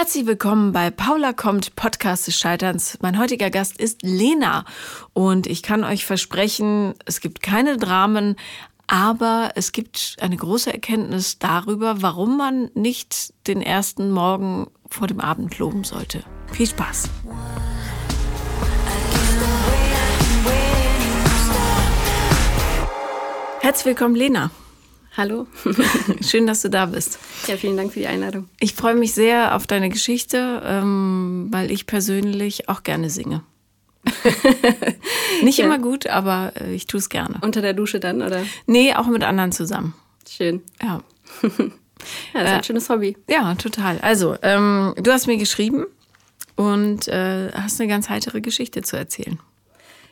Herzlich willkommen bei Paula kommt, Podcast des Scheiterns. Mein heutiger Gast ist Lena und ich kann euch versprechen, es gibt keine Dramen, aber es gibt eine große Erkenntnis darüber, warum man nicht den ersten Morgen vor dem Abend loben sollte. Viel Spaß! Herzlich willkommen, Lena. Hallo. Schön, dass du da bist. Ja, vielen Dank für die Einladung. Ich freue mich sehr auf deine Geschichte, ähm, weil ich persönlich auch gerne singe. Nicht ja. immer gut, aber äh, ich tue es gerne. Unter der Dusche dann, oder? Nee, auch mit anderen zusammen. Schön. Ja. ja, das ist ein äh, schönes Hobby. Ja, total. Also, ähm, du hast mir geschrieben und äh, hast eine ganz heitere Geschichte zu erzählen.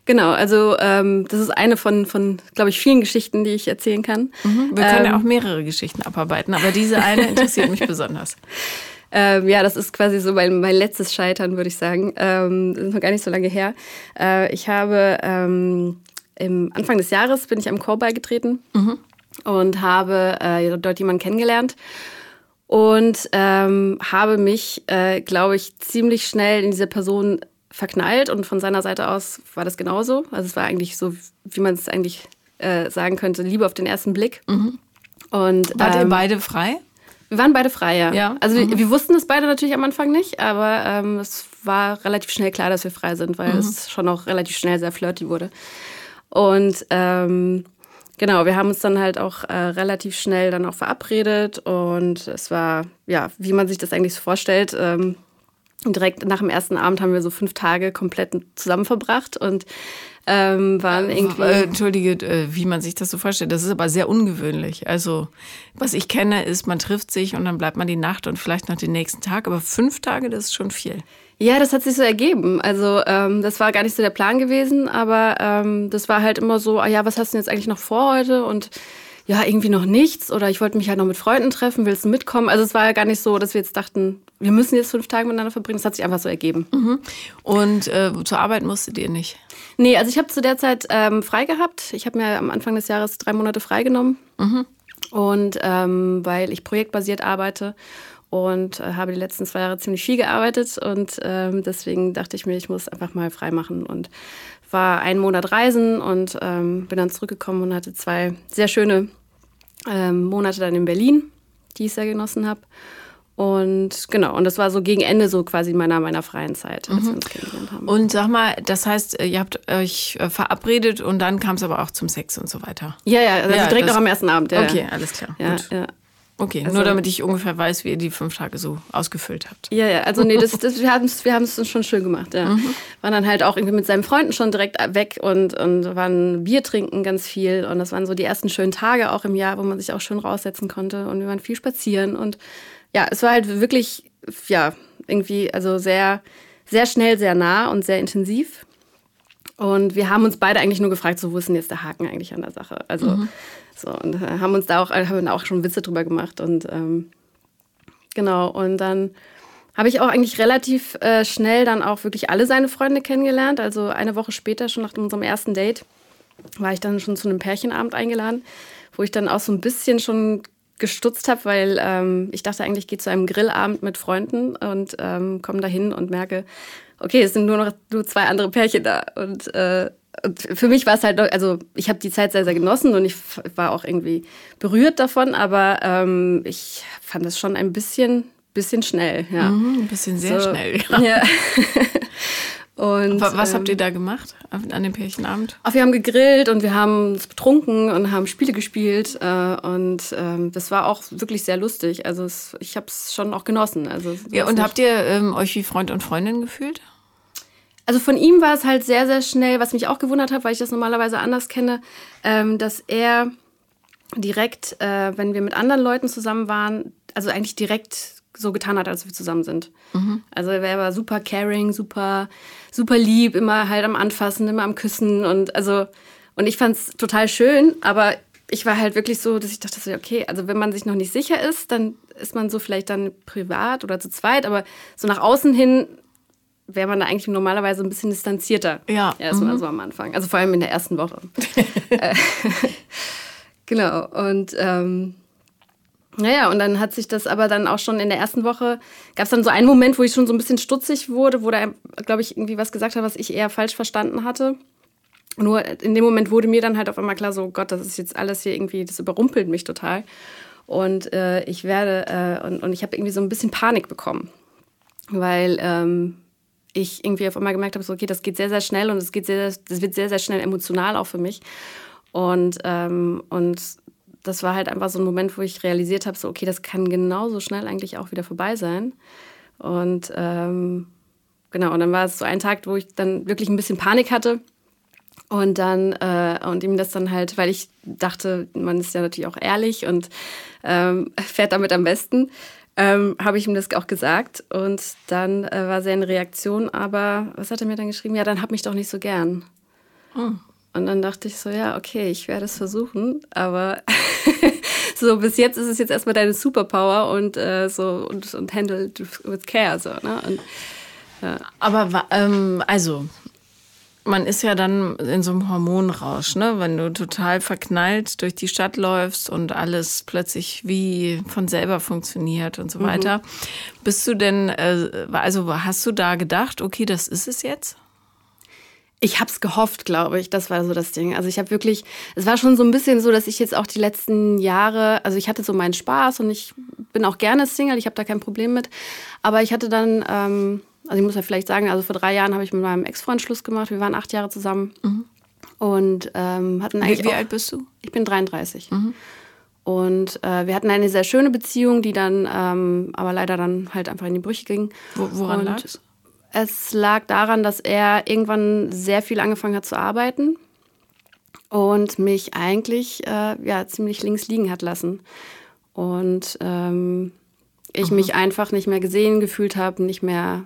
Genau, also ähm, das ist eine von, von glaube ich, vielen Geschichten, die ich erzählen kann. Mhm. Wir können ähm, ja auch mehrere Geschichten abarbeiten, aber diese eine interessiert mich besonders. Ähm, ja, das ist quasi so mein, mein letztes Scheitern, würde ich sagen. Ähm, das ist noch gar nicht so lange her. Äh, ich habe ähm, im Anfang des Jahres bin ich am Chor beigetreten mhm. und habe äh, dort jemanden kennengelernt und ähm, habe mich, äh, glaube ich, ziemlich schnell in diese Person verknallt und von seiner Seite aus war das genauso. Also es war eigentlich so, wie man es eigentlich äh, sagen könnte, Liebe auf den ersten Blick. Mhm. Und, Wart ähm, ihr beide frei? Wir waren beide frei, ja. ja? Also mhm. wir, wir, wussten es beide natürlich am Anfang nicht, aber ähm, es war relativ schnell klar, dass wir frei sind, weil mhm. es schon auch relativ schnell sehr flirty wurde. Und ähm, genau, wir haben uns dann halt auch äh, relativ schnell dann auch verabredet und es war, ja, wie man sich das eigentlich so vorstellt, ähm, und direkt nach dem ersten Abend haben wir so fünf Tage komplett zusammen verbracht und ähm, waren äh, irgendwie. Äh, Entschuldige, äh, wie man sich das so vorstellt. Das ist aber sehr ungewöhnlich. Also, was ich kenne, ist, man trifft sich und dann bleibt man die Nacht und vielleicht noch den nächsten Tag. Aber fünf Tage, das ist schon viel. Ja, das hat sich so ergeben. Also, ähm, das war gar nicht so der Plan gewesen, aber ähm, das war halt immer so, ah ja, was hast du denn jetzt eigentlich noch vor heute? Und ja, irgendwie noch nichts oder ich wollte mich halt noch mit Freunden treffen, willst du mitkommen? Also es war ja gar nicht so, dass wir jetzt dachten, wir müssen jetzt fünf Tage miteinander verbringen. Das hat sich einfach so ergeben. Mhm. Und äh, zur Arbeit musstet ihr nicht? Nee, also ich habe zu der Zeit ähm, frei gehabt. Ich habe mir am Anfang des Jahres drei Monate freigenommen. Mhm. Und ähm, weil ich projektbasiert arbeite und äh, habe die letzten zwei Jahre ziemlich viel gearbeitet und ähm, deswegen dachte ich mir, ich muss einfach mal frei machen und war einen Monat reisen und ähm, bin dann zurückgekommen und hatte zwei sehr schöne ähm, Monate dann in Berlin, die ich sehr genossen habe. Und genau, und das war so gegen Ende so quasi meiner, meiner freien Zeit, als mhm. wir uns kennengelernt haben. Und sag mal, das heißt, ihr habt euch äh, verabredet und dann kam es aber auch zum Sex und so weiter. Ja, ja, also ja, direkt noch am ersten Abend. Ja. Okay, alles klar. Ja, Gut. ja. Okay, also, nur damit ich ungefähr weiß, wie ihr die fünf Tage so ausgefüllt habt. Ja, ja, also nee, das, das, wir haben es wir uns schon schön gemacht, ja. Mhm. Waren dann halt auch irgendwie mit seinen Freunden schon direkt weg und, und waren Bier trinken ganz viel. Und das waren so die ersten schönen Tage auch im Jahr, wo man sich auch schön raussetzen konnte. Und wir waren viel spazieren. Und ja, es war halt wirklich, ja, irgendwie, also sehr, sehr schnell, sehr nah und sehr intensiv. Und wir haben uns beide eigentlich nur gefragt, so, wo ist denn jetzt der Haken eigentlich an der Sache? Also, mhm. So, und äh, haben uns da auch, haben auch schon Witze drüber gemacht. Und ähm, genau, und dann habe ich auch eigentlich relativ äh, schnell dann auch wirklich alle seine Freunde kennengelernt. Also eine Woche später, schon nach unserem ersten Date, war ich dann schon zu einem Pärchenabend eingeladen, wo ich dann auch so ein bisschen schon gestutzt habe, weil ähm, ich dachte eigentlich, ich gehe zu einem Grillabend mit Freunden und ähm, komme dahin und merke, okay, es sind nur noch nur zwei andere Pärchen da. Und, äh, für mich war es halt, also ich habe die Zeit sehr, sehr genossen und ich war auch irgendwie berührt davon, aber ähm, ich fand es schon ein bisschen, bisschen schnell. Ja. Mhm, ein bisschen sehr so, schnell. Ja. ja. Und, was ähm, habt ihr da gemacht an dem Pärchenabend? Ach, wir haben gegrillt und wir haben uns betrunken und haben Spiele gespielt. Äh, und ähm, das war auch wirklich sehr lustig. Also es, ich habe es schon auch genossen. Also, ja, und habt ihr ähm, euch wie Freund und Freundin gefühlt? Also von ihm war es halt sehr, sehr schnell, was mich auch gewundert hat, weil ich das normalerweise anders kenne, ähm, dass er direkt, äh, wenn wir mit anderen Leuten zusammen waren, also eigentlich direkt so getan hat, als wir zusammen sind. Mhm. Also er war super caring, super, super lieb, immer halt am Anfassen, immer am Küssen und also und ich fand es total schön, aber ich war halt wirklich so, dass ich dachte, okay, also wenn man sich noch nicht sicher ist, dann ist man so vielleicht dann privat oder zu zweit, aber so nach außen hin wäre man da eigentlich normalerweise ein bisschen distanzierter. Ja. Erstmal mhm. so am Anfang. Also vor allem in der ersten Woche. Äh, genau. Und ähm, Naja, und dann hat sich das aber dann auch schon in der ersten Woche, gab es dann so einen Moment, wo ich schon so ein bisschen stutzig wurde, wo er, glaube ich, irgendwie was gesagt hat, was ich eher falsch verstanden hatte. Nur in dem Moment wurde mir dann halt auf einmal klar, so Gott, das ist jetzt alles hier irgendwie, das überrumpelt mich total. Und äh, ich werde, äh, und, und ich habe irgendwie so ein bisschen Panik bekommen, weil ähm, ich irgendwie auf einmal gemerkt habe, so, okay, das geht sehr, sehr schnell und es geht sehr, das wird sehr, sehr schnell emotional auch für mich. Und, ähm, und das war halt einfach so ein Moment, wo ich realisiert habe, so okay, das kann genauso schnell eigentlich auch wieder vorbei sein. Und ähm, genau, und dann war es so ein Tag, wo ich dann wirklich ein bisschen Panik hatte. Und dann, äh, und ihm das dann halt, weil ich dachte, man ist ja natürlich auch ehrlich und ähm, fährt damit am besten, ähm, habe ich ihm das auch gesagt. Und dann äh, war seine Reaktion aber, was hat er mir dann geschrieben? Ja, dann hab mich doch nicht so gern. Oh. Und dann dachte ich so, ja, okay, ich werde es versuchen, aber so bis jetzt ist es jetzt erstmal deine Superpower und äh, so und, und handle with care so, ne? Und, ja. Aber ähm, also man ist ja dann in so einem Hormonrausch, ne? Wenn du total verknallt durch die Stadt läufst und alles plötzlich wie von selber funktioniert und so mhm. weiter. Bist du denn, äh, also hast du da gedacht, okay, das ist es jetzt? Ich habe es gehofft, glaube ich. Das war so das Ding. Also ich habe wirklich, es war schon so ein bisschen so, dass ich jetzt auch die letzten Jahre, also ich hatte so meinen Spaß und ich bin auch gerne Single, ich habe da kein Problem mit. Aber ich hatte dann, ähm, also ich muss ja vielleicht sagen, also vor drei Jahren habe ich mit meinem Ex-Freund Schluss gemacht. Wir waren acht Jahre zusammen mhm. und ähm, hatten eigentlich. Wie, wie alt bist du? Ich bin 33. Mhm. Und äh, wir hatten eine sehr schöne Beziehung, die dann ähm, aber leider dann halt einfach in die Brüche ging. Wo, woran lag es? Es lag daran, dass er irgendwann sehr viel angefangen hat zu arbeiten und mich eigentlich äh, ja, ziemlich links liegen hat lassen. Und ähm, ich Aha. mich einfach nicht mehr gesehen gefühlt habe, nicht mehr.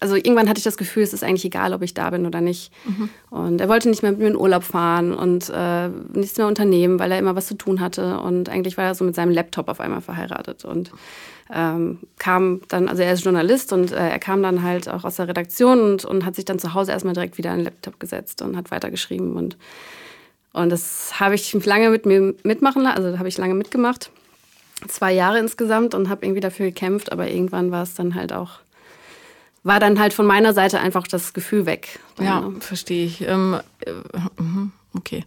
Also irgendwann hatte ich das Gefühl, es ist eigentlich egal, ob ich da bin oder nicht. Mhm. Und er wollte nicht mehr mit mir in Urlaub fahren und äh, nichts mehr unternehmen, weil er immer was zu tun hatte. Und eigentlich war er so mit seinem Laptop auf einmal verheiratet. Und ähm, kam dann, also er ist Journalist und äh, er kam dann halt auch aus der Redaktion und, und hat sich dann zu Hause erstmal direkt wieder an den Laptop gesetzt und hat weitergeschrieben. Und, und das habe ich lange mit mir mitmachen lassen, also habe ich lange mitgemacht. Zwei Jahre insgesamt und habe irgendwie dafür gekämpft, aber irgendwann war es dann halt auch war dann halt von meiner Seite einfach das Gefühl weg. ja, ne? verstehe ich. Ähm, äh, mhm, okay.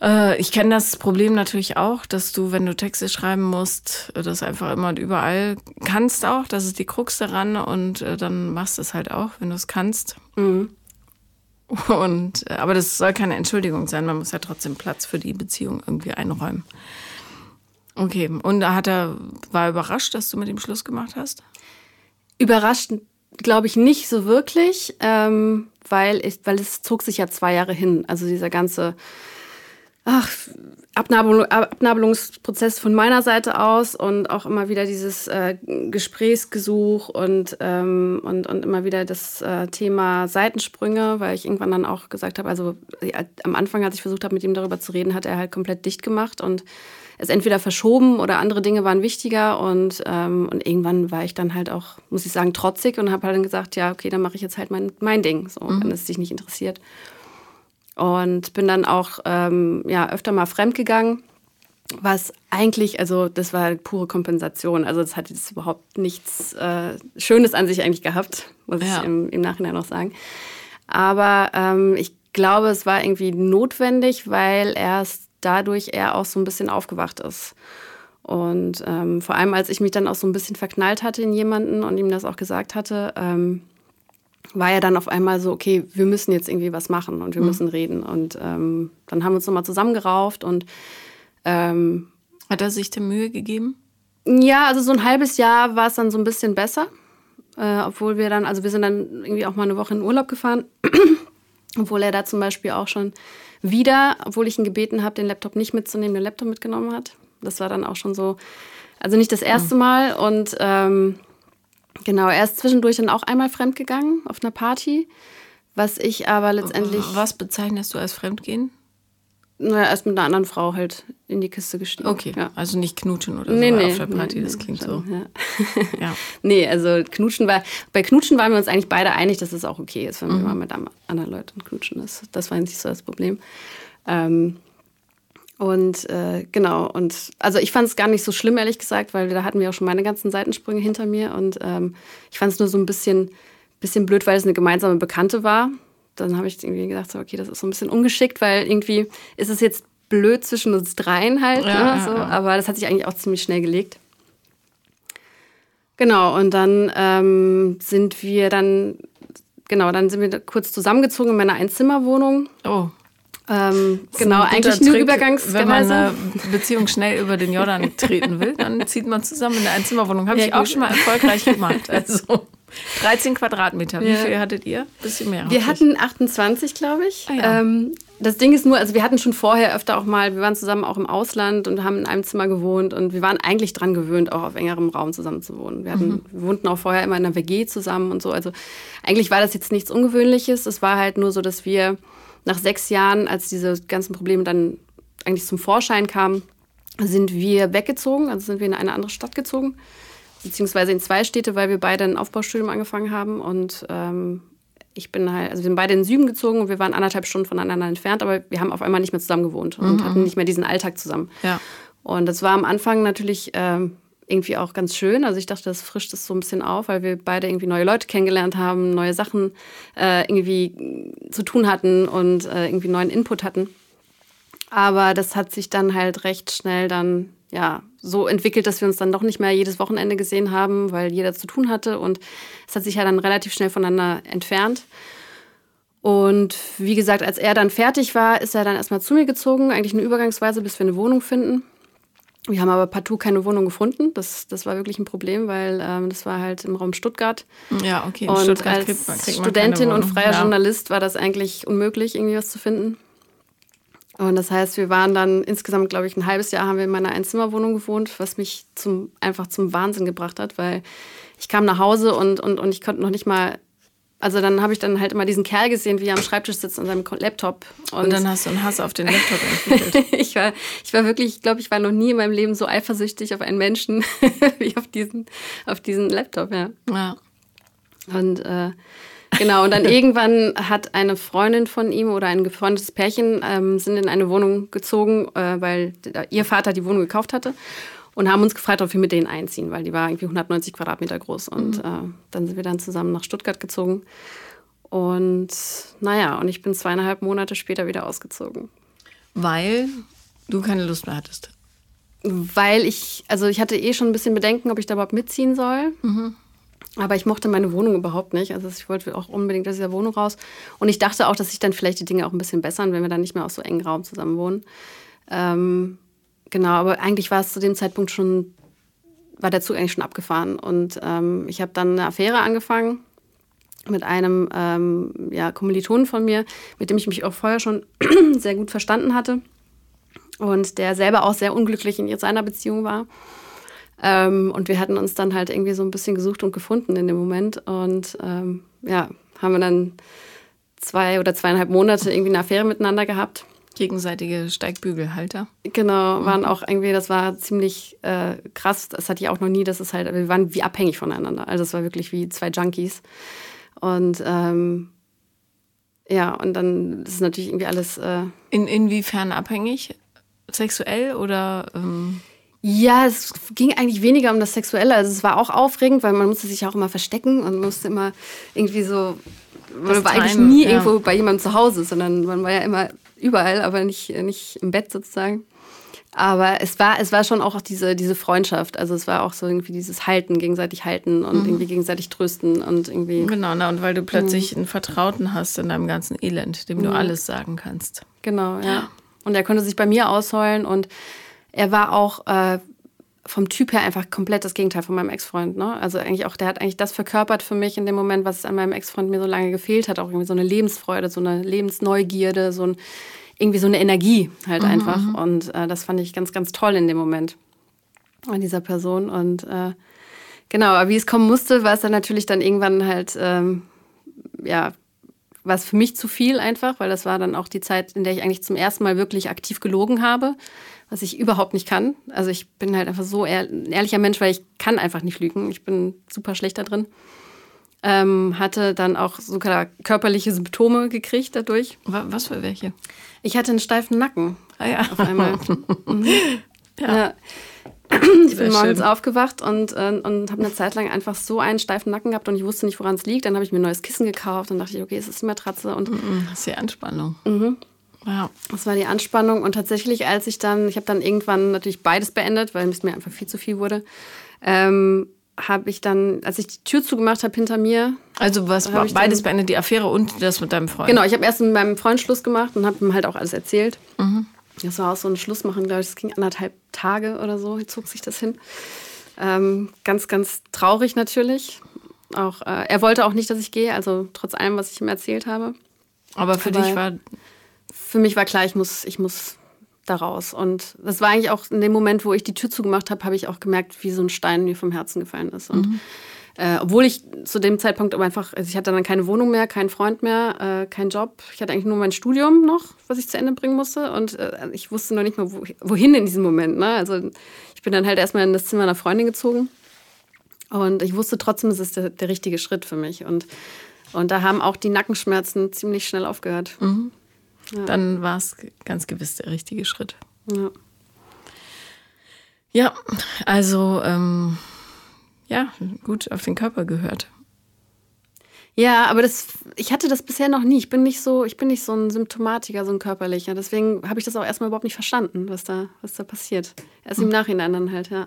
Äh, ich kenne das Problem natürlich auch, dass du, wenn du Texte schreiben musst, das einfach immer und überall kannst auch. Das ist die Krux daran und äh, dann machst du es halt auch, wenn du es kannst. Mhm. Und, äh, aber das soll keine Entschuldigung sein. Man muss ja trotzdem Platz für die Beziehung irgendwie einräumen. Okay, und da hat er, war er überrascht, dass du mit ihm Schluss gemacht hast? Überrascht, glaube ich, nicht so wirklich, ähm, weil, ich, weil es zog sich ja zwei Jahre hin. Also dieser ganze ach, Abnabelung, Abnabelungsprozess von meiner Seite aus und auch immer wieder dieses äh, Gesprächsgesuch und, ähm, und, und immer wieder das äh, Thema Seitensprünge, weil ich irgendwann dann auch gesagt habe, also äh, am Anfang, als ich versucht habe, mit ihm darüber zu reden, hat er halt komplett dicht gemacht und es entweder verschoben oder andere Dinge waren wichtiger und, ähm, und irgendwann war ich dann halt auch, muss ich sagen, trotzig und habe halt dann gesagt, ja, okay, dann mache ich jetzt halt mein, mein Ding, so, mhm. wenn es dich nicht interessiert. Und bin dann auch ähm, ja, öfter mal fremdgegangen, was eigentlich, also das war pure Kompensation. Also das hat jetzt überhaupt nichts äh, Schönes an sich eigentlich gehabt, muss ja. ich im, im, Nachhinein noch sagen. Aber ähm, ich glaube, es war irgendwie notwendig, weil erst dadurch er auch so ein bisschen aufgewacht ist. Und ähm, vor allem, als ich mich dann auch so ein bisschen verknallt hatte in jemanden und ihm das auch gesagt hatte, ähm, war ja dann auf einmal so, okay, wir müssen jetzt irgendwie was machen und wir mhm. müssen reden. Und ähm, dann haben wir uns nochmal zusammengerauft und ähm, hat er sich die Mühe gegeben? Ja, also so ein halbes Jahr war es dann so ein bisschen besser. Äh, obwohl wir dann, also wir sind dann irgendwie auch mal eine Woche in Urlaub gefahren. obwohl er da zum Beispiel auch schon wieder, obwohl ich ihn gebeten habe, den Laptop nicht mitzunehmen, den Laptop mitgenommen hat. Das war dann auch schon so, also nicht das erste Mal. Und ähm, Genau, er ist zwischendurch dann auch einmal fremdgegangen auf einer Party, was ich aber letztendlich. Was bezeichnest du als Fremdgehen? Naja, erst mit einer anderen Frau halt in die Kiste gestiegen. Okay, ja. also nicht knutschen oder so nee, nee, auf der Party, nee, das klingt so. Ja. ja. nee, also knutschen war, bei knutschen waren wir uns eigentlich beide einig, dass es auch okay ist, wenn mhm. man mit anderen Leuten knutschen ist. Das war nicht so das Problem. Ähm, Und äh, genau, und also ich fand es gar nicht so schlimm, ehrlich gesagt, weil da hatten wir auch schon meine ganzen Seitensprünge hinter mir. Und ähm, ich fand es nur so ein bisschen, bisschen blöd, weil es eine gemeinsame Bekannte war. Dann habe ich irgendwie gedacht, so, okay, das ist so ein bisschen ungeschickt, weil irgendwie ist es jetzt blöd zwischen uns dreien halt. Ja, ne, so. ja. Aber das hat sich eigentlich auch ziemlich schnell gelegt. Genau, und dann ähm, sind wir dann, genau, dann sind wir kurz zusammengezogen in meiner Einzimmerwohnung. Oh. Ähm, genau, eigentlich nur Übergangsweise. Wenn man eine Beziehung schnell über den Jordan treten will, dann zieht man zusammen in eine Einzimmerwohnung. Habe ja, ich auch schon mal erfolgreich gemacht. Also 13 Quadratmeter. Wie viel hattet ihr? Bisschen mehr. Wir hatten 28, glaube ich. Ah, ja. ähm, das Ding ist nur, also wir hatten schon vorher öfter auch mal, wir waren zusammen auch im Ausland und haben in einem Zimmer gewohnt und wir waren eigentlich dran gewöhnt, auch auf engerem Raum zusammen zu wohnen. Wir, hatten, mhm. wir wohnten auch vorher immer in einer WG zusammen und so. Also eigentlich war das jetzt nichts Ungewöhnliches. Es war halt nur so, dass wir nach sechs Jahren, als diese ganzen Probleme dann eigentlich zum Vorschein kamen, sind wir weggezogen, also sind wir in eine andere Stadt gezogen, beziehungsweise in zwei Städte, weil wir beide ein Aufbaustudium angefangen haben und ähm, ich bin halt, also wir sind beide in den Süden gezogen und wir waren anderthalb Stunden voneinander entfernt, aber wir haben auf einmal nicht mehr zusammen gewohnt und mhm. hatten nicht mehr diesen Alltag zusammen. Ja. Und das war am Anfang natürlich ähm, irgendwie auch ganz schön. Also ich dachte, das frischt es so ein bisschen auf, weil wir beide irgendwie neue Leute kennengelernt haben, neue Sachen äh, irgendwie zu tun hatten und äh, irgendwie neuen Input hatten. Aber das hat sich dann halt recht schnell dann ja so entwickelt, dass wir uns dann doch nicht mehr jedes Wochenende gesehen haben, weil jeder zu tun hatte und es hat sich ja dann relativ schnell voneinander entfernt. Und wie gesagt, als er dann fertig war, ist er dann erstmal zu mir gezogen, eigentlich eine Übergangsweise, bis wir eine Wohnung finden. Wir haben aber partout keine Wohnung gefunden. Das, das war wirklich ein Problem, weil ähm, das war halt im Raum Stuttgart. Ja, okay. In und Stuttgart als kriegt man, kriegt Studentin und freier ja. Journalist war das eigentlich unmöglich, irgendwie was zu finden. Und das heißt, wir waren dann insgesamt, glaube ich, ein halbes Jahr haben wir in meiner Einzimmerwohnung gewohnt, was mich zum, einfach zum Wahnsinn gebracht hat, weil ich kam nach Hause und, und, und ich konnte noch nicht mal also dann habe ich dann halt immer diesen Kerl gesehen, wie er am Schreibtisch sitzt an seinem Laptop. Und, und dann hast du einen Hass auf den Laptop entwickelt. ich, war, ich war wirklich, ich glaube, ich war noch nie in meinem Leben so eifersüchtig auf einen Menschen wie auf diesen, auf diesen Laptop, ja. Ja. Und äh, genau, und dann irgendwann hat eine Freundin von ihm oder ein befreundetes Pärchen ähm, sind in eine Wohnung gezogen, äh, weil ihr Vater die Wohnung gekauft hatte und haben uns gefragt, ob wir mit denen einziehen, weil die war irgendwie 190 Quadratmeter groß. Und mhm. äh, dann sind wir dann zusammen nach Stuttgart gezogen. Und naja, und ich bin zweieinhalb Monate später wieder ausgezogen. Weil du keine Lust mehr hattest? Weil ich, also ich hatte eh schon ein bisschen Bedenken, ob ich da überhaupt mitziehen soll. Mhm. Aber ich mochte meine Wohnung überhaupt nicht. Also ich wollte auch unbedingt aus dieser Wohnung raus. Und ich dachte auch, dass sich dann vielleicht die Dinge auch ein bisschen bessern, wenn wir dann nicht mehr aus so engen Raum zusammen wohnen. Ähm, Genau, aber eigentlich war es zu dem Zeitpunkt schon, war der Zug eigentlich schon abgefahren. Und ähm, ich habe dann eine Affäre angefangen mit einem ähm, ja, Kommilitonen von mir, mit dem ich mich auch vorher schon sehr gut verstanden hatte. Und der selber auch sehr unglücklich in seiner Beziehung war. Ähm, und wir hatten uns dann halt irgendwie so ein bisschen gesucht und gefunden in dem Moment. Und ähm, ja, haben wir dann zwei oder zweieinhalb Monate irgendwie eine Affäre miteinander gehabt. Gegenseitige Steigbügelhalter. Genau, waren auch irgendwie, das war ziemlich äh, krass. Das hatte ich auch noch nie. Das ist halt, wir waren wie abhängig voneinander. Also es war wirklich wie zwei Junkies. Und ähm, ja, und dann ist es natürlich irgendwie alles. Äh, In, inwiefern abhängig? Sexuell oder? Ähm ja, es ging eigentlich weniger um das Sexuelle. Also es war auch aufregend, weil man musste sich auch immer verstecken und musste immer irgendwie so. Man war eigentlich nie ja. irgendwo bei jemandem zu Hause, sondern man war ja immer überall, aber nicht, nicht im Bett sozusagen. Aber es war, es war schon auch diese, diese Freundschaft. Also es war auch so irgendwie dieses Halten, gegenseitig halten und mhm. irgendwie gegenseitig trösten und irgendwie. Genau, na, und weil du plötzlich mhm. einen Vertrauten hast in deinem ganzen Elend, dem du mhm. alles sagen kannst. Genau, ja. Und er konnte sich bei mir ausheulen und er war auch äh, vom Typ her einfach komplett das Gegenteil von meinem Ex-Freund. Ne? Also eigentlich auch, der hat eigentlich das verkörpert für mich in dem Moment, was an meinem Ex-Freund mir so lange gefehlt hat. Auch irgendwie so eine Lebensfreude, so eine Lebensneugierde, so ein, irgendwie so eine Energie halt mhm, einfach. Mhm. Und äh, das fand ich ganz, ganz toll in dem Moment an dieser Person. Und äh, genau, aber wie es kommen musste, war es dann natürlich dann irgendwann halt, ähm, ja, war es für mich zu viel einfach, weil das war dann auch die Zeit, in der ich eigentlich zum ersten Mal wirklich aktiv gelogen habe was ich überhaupt nicht kann. Also ich bin halt einfach so ehr ein ehrlicher Mensch, weil ich kann einfach nicht lügen. Ich bin super schlecht da drin. Ähm, hatte dann auch sogar körperliche Symptome gekriegt dadurch. Was für welche? Ich hatte einen steifen Nacken. Ah ja. Auf einmal. Mhm. Ja. ja. Ich bin morgens schön. aufgewacht und, äh, und habe eine Zeit lang einfach so einen steifen Nacken gehabt und ich wusste nicht, woran es liegt. Dann habe ich mir ein neues Kissen gekauft und dachte ich, okay, es ist die Matratze. Und Mhm, Das ist die Anspannung. Ja. das war die Anspannung. Und tatsächlich, als ich dann, ich habe dann irgendwann natürlich beides beendet, weil es mir einfach viel zu viel wurde, ähm, habe ich dann, als ich die Tür zugemacht habe hinter mir, Also was ich beides dann- beendet, die Affäre und das mit deinem Freund. Genau, ich habe erst mit meinem Freund Schluss gemacht und habe ihm halt auch alles erzählt. Mhm. Das war auch so ein Schlussmachen, glaube ich. Das ging anderthalb Tage oder so, zog sich das hin. Ähm, ganz, ganz traurig natürlich. Auch, äh, er wollte auch nicht, dass ich gehe, also trotz allem, was ich ihm erzählt habe. Aber für Aber- dich war Für mich war klar, ich muss, ich muss da raus. Und das war eigentlich auch in dem Moment, wo ich die Tür zugemacht habe, habe ich auch gemerkt, wie so ein Stein mir vom Herzen gefallen ist. Und äh, obwohl ich zu dem Zeitpunkt aber einfach, also ich hatte dann keine Wohnung mehr, keinen Freund mehr, äh, keinen Job. Ich hatte eigentlich nur mein Studium noch, was ich zu Ende bringen musste. Und äh, ich wusste noch nicht mal, wo, wohin in diesem Moment. Ne? Also ich bin dann halt erstmal in das Zimmer einer Freundin gezogen. Und ich wusste trotzdem, es ist der, der richtige Schritt für mich. Und, und da haben auch die Nackenschmerzen ziemlich schnell aufgehört. Dann war es ganz gewiss der richtige Schritt. Ja. Ja, also ähm, ja, gut auf den Körper gehört. Ja, aber das, ich hatte das bisher noch nie. Ich bin nicht so, ich bin nicht so ein Symptomatiker, so ein körperlicher. Deswegen habe ich das auch erstmal überhaupt nicht verstanden, was da, was da passiert. Erst im Nachhinein dann halt, ja.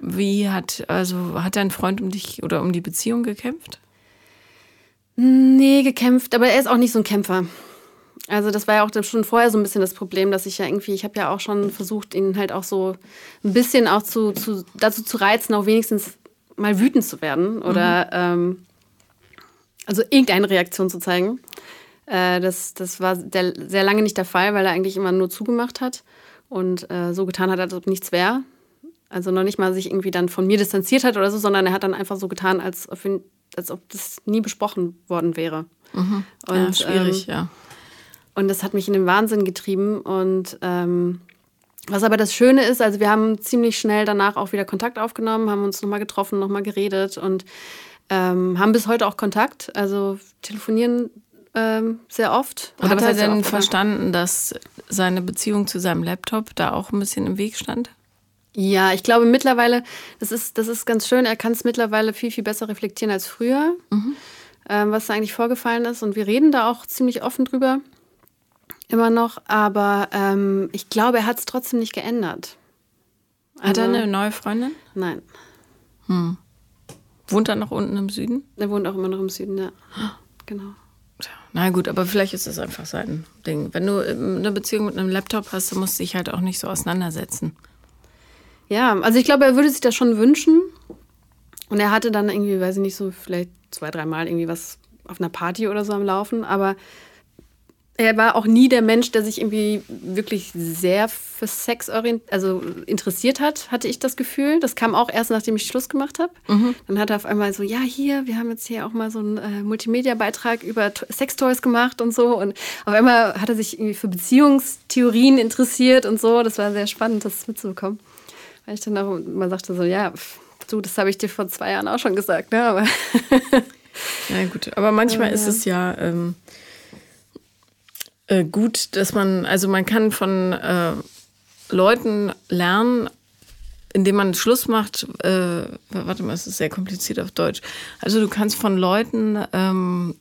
Wie hat, also hat dein Freund um dich oder um die Beziehung gekämpft? Nee, gekämpft, aber er ist auch nicht so ein Kämpfer. Also das war ja auch schon vorher so ein bisschen das Problem, dass ich ja irgendwie, ich habe ja auch schon versucht, ihn halt auch so ein bisschen auch zu, zu, dazu zu reizen, auch wenigstens mal wütend zu werden oder ähm, also irgendeine Reaktion zu zeigen. Äh, das, das war der, sehr lange nicht der Fall, weil er eigentlich immer nur zugemacht hat und äh, so getan hat, als ob nichts wäre. Also noch nicht mal sich irgendwie dann von mir distanziert hat oder so, sondern er hat dann einfach so getan, als ob, ihn, als ob das nie besprochen worden wäre. Und, ja, schwierig, ähm, ja. Und das hat mich in den Wahnsinn getrieben. Und ähm, was aber das Schöne ist, also wir haben ziemlich schnell danach auch wieder Kontakt aufgenommen, haben uns nochmal getroffen, nochmal geredet und ähm, haben bis heute auch Kontakt. Also telefonieren ähm, sehr oft. Hat was er denn oft? verstanden, dass seine Beziehung zu seinem Laptop da auch ein bisschen im Weg stand? Ja, ich glaube mittlerweile, das ist, das ist ganz schön, er kann es mittlerweile viel, viel besser reflektieren als früher, ähm, was da eigentlich vorgefallen ist. Und wir reden da auch ziemlich offen drüber, immer noch. Aber ähm, ich glaube, er hat es trotzdem nicht geändert. Hat er Also- eine neue Freundin? Nein, Wohnt er noch unten im Süden? er wohnt auch immer noch im Süden, ja. Genau. Na gut, aber vielleicht ist das einfach sein Ding. Wenn du ähm, eine Beziehung mit einem Laptop hast, dann musst du dich halt auch nicht so auseinandersetzen. Ja, also ich glaube, er würde sich das schon wünschen. Und er hatte dann irgendwie, weiß ich nicht, so vielleicht zwei, dreimal irgendwie was auf einer Party oder so am Laufen. Aber er war auch nie der Mensch, der sich irgendwie wirklich sehr für Sex also interessiert hat, hatte ich das Gefühl. Das kam auch erst, nachdem ich Schluss gemacht habe. Dann hat er auf einmal so, ja, hier, wir haben jetzt hier auch mal so einen äh, Multimedia-Beitrag über Sextoys gemacht und so. Und auf einmal hat er sich irgendwie für Beziehungstheorien interessiert und so. Das war sehr spannend, das mitzubekommen. Weil ich dann auch mal sagte so, ja, pff, du, das habe ich dir vor zwei Jahren auch schon gesagt, ne? Aber Ja gut, aber manchmal ist es ja ähm, äh, gut, dass man, also man kann von äh, Leuten lernen, indem man Schluss macht. Äh, warte mal, es ist sehr kompliziert auf Deutsch. Also du kannst von Leuten ähm,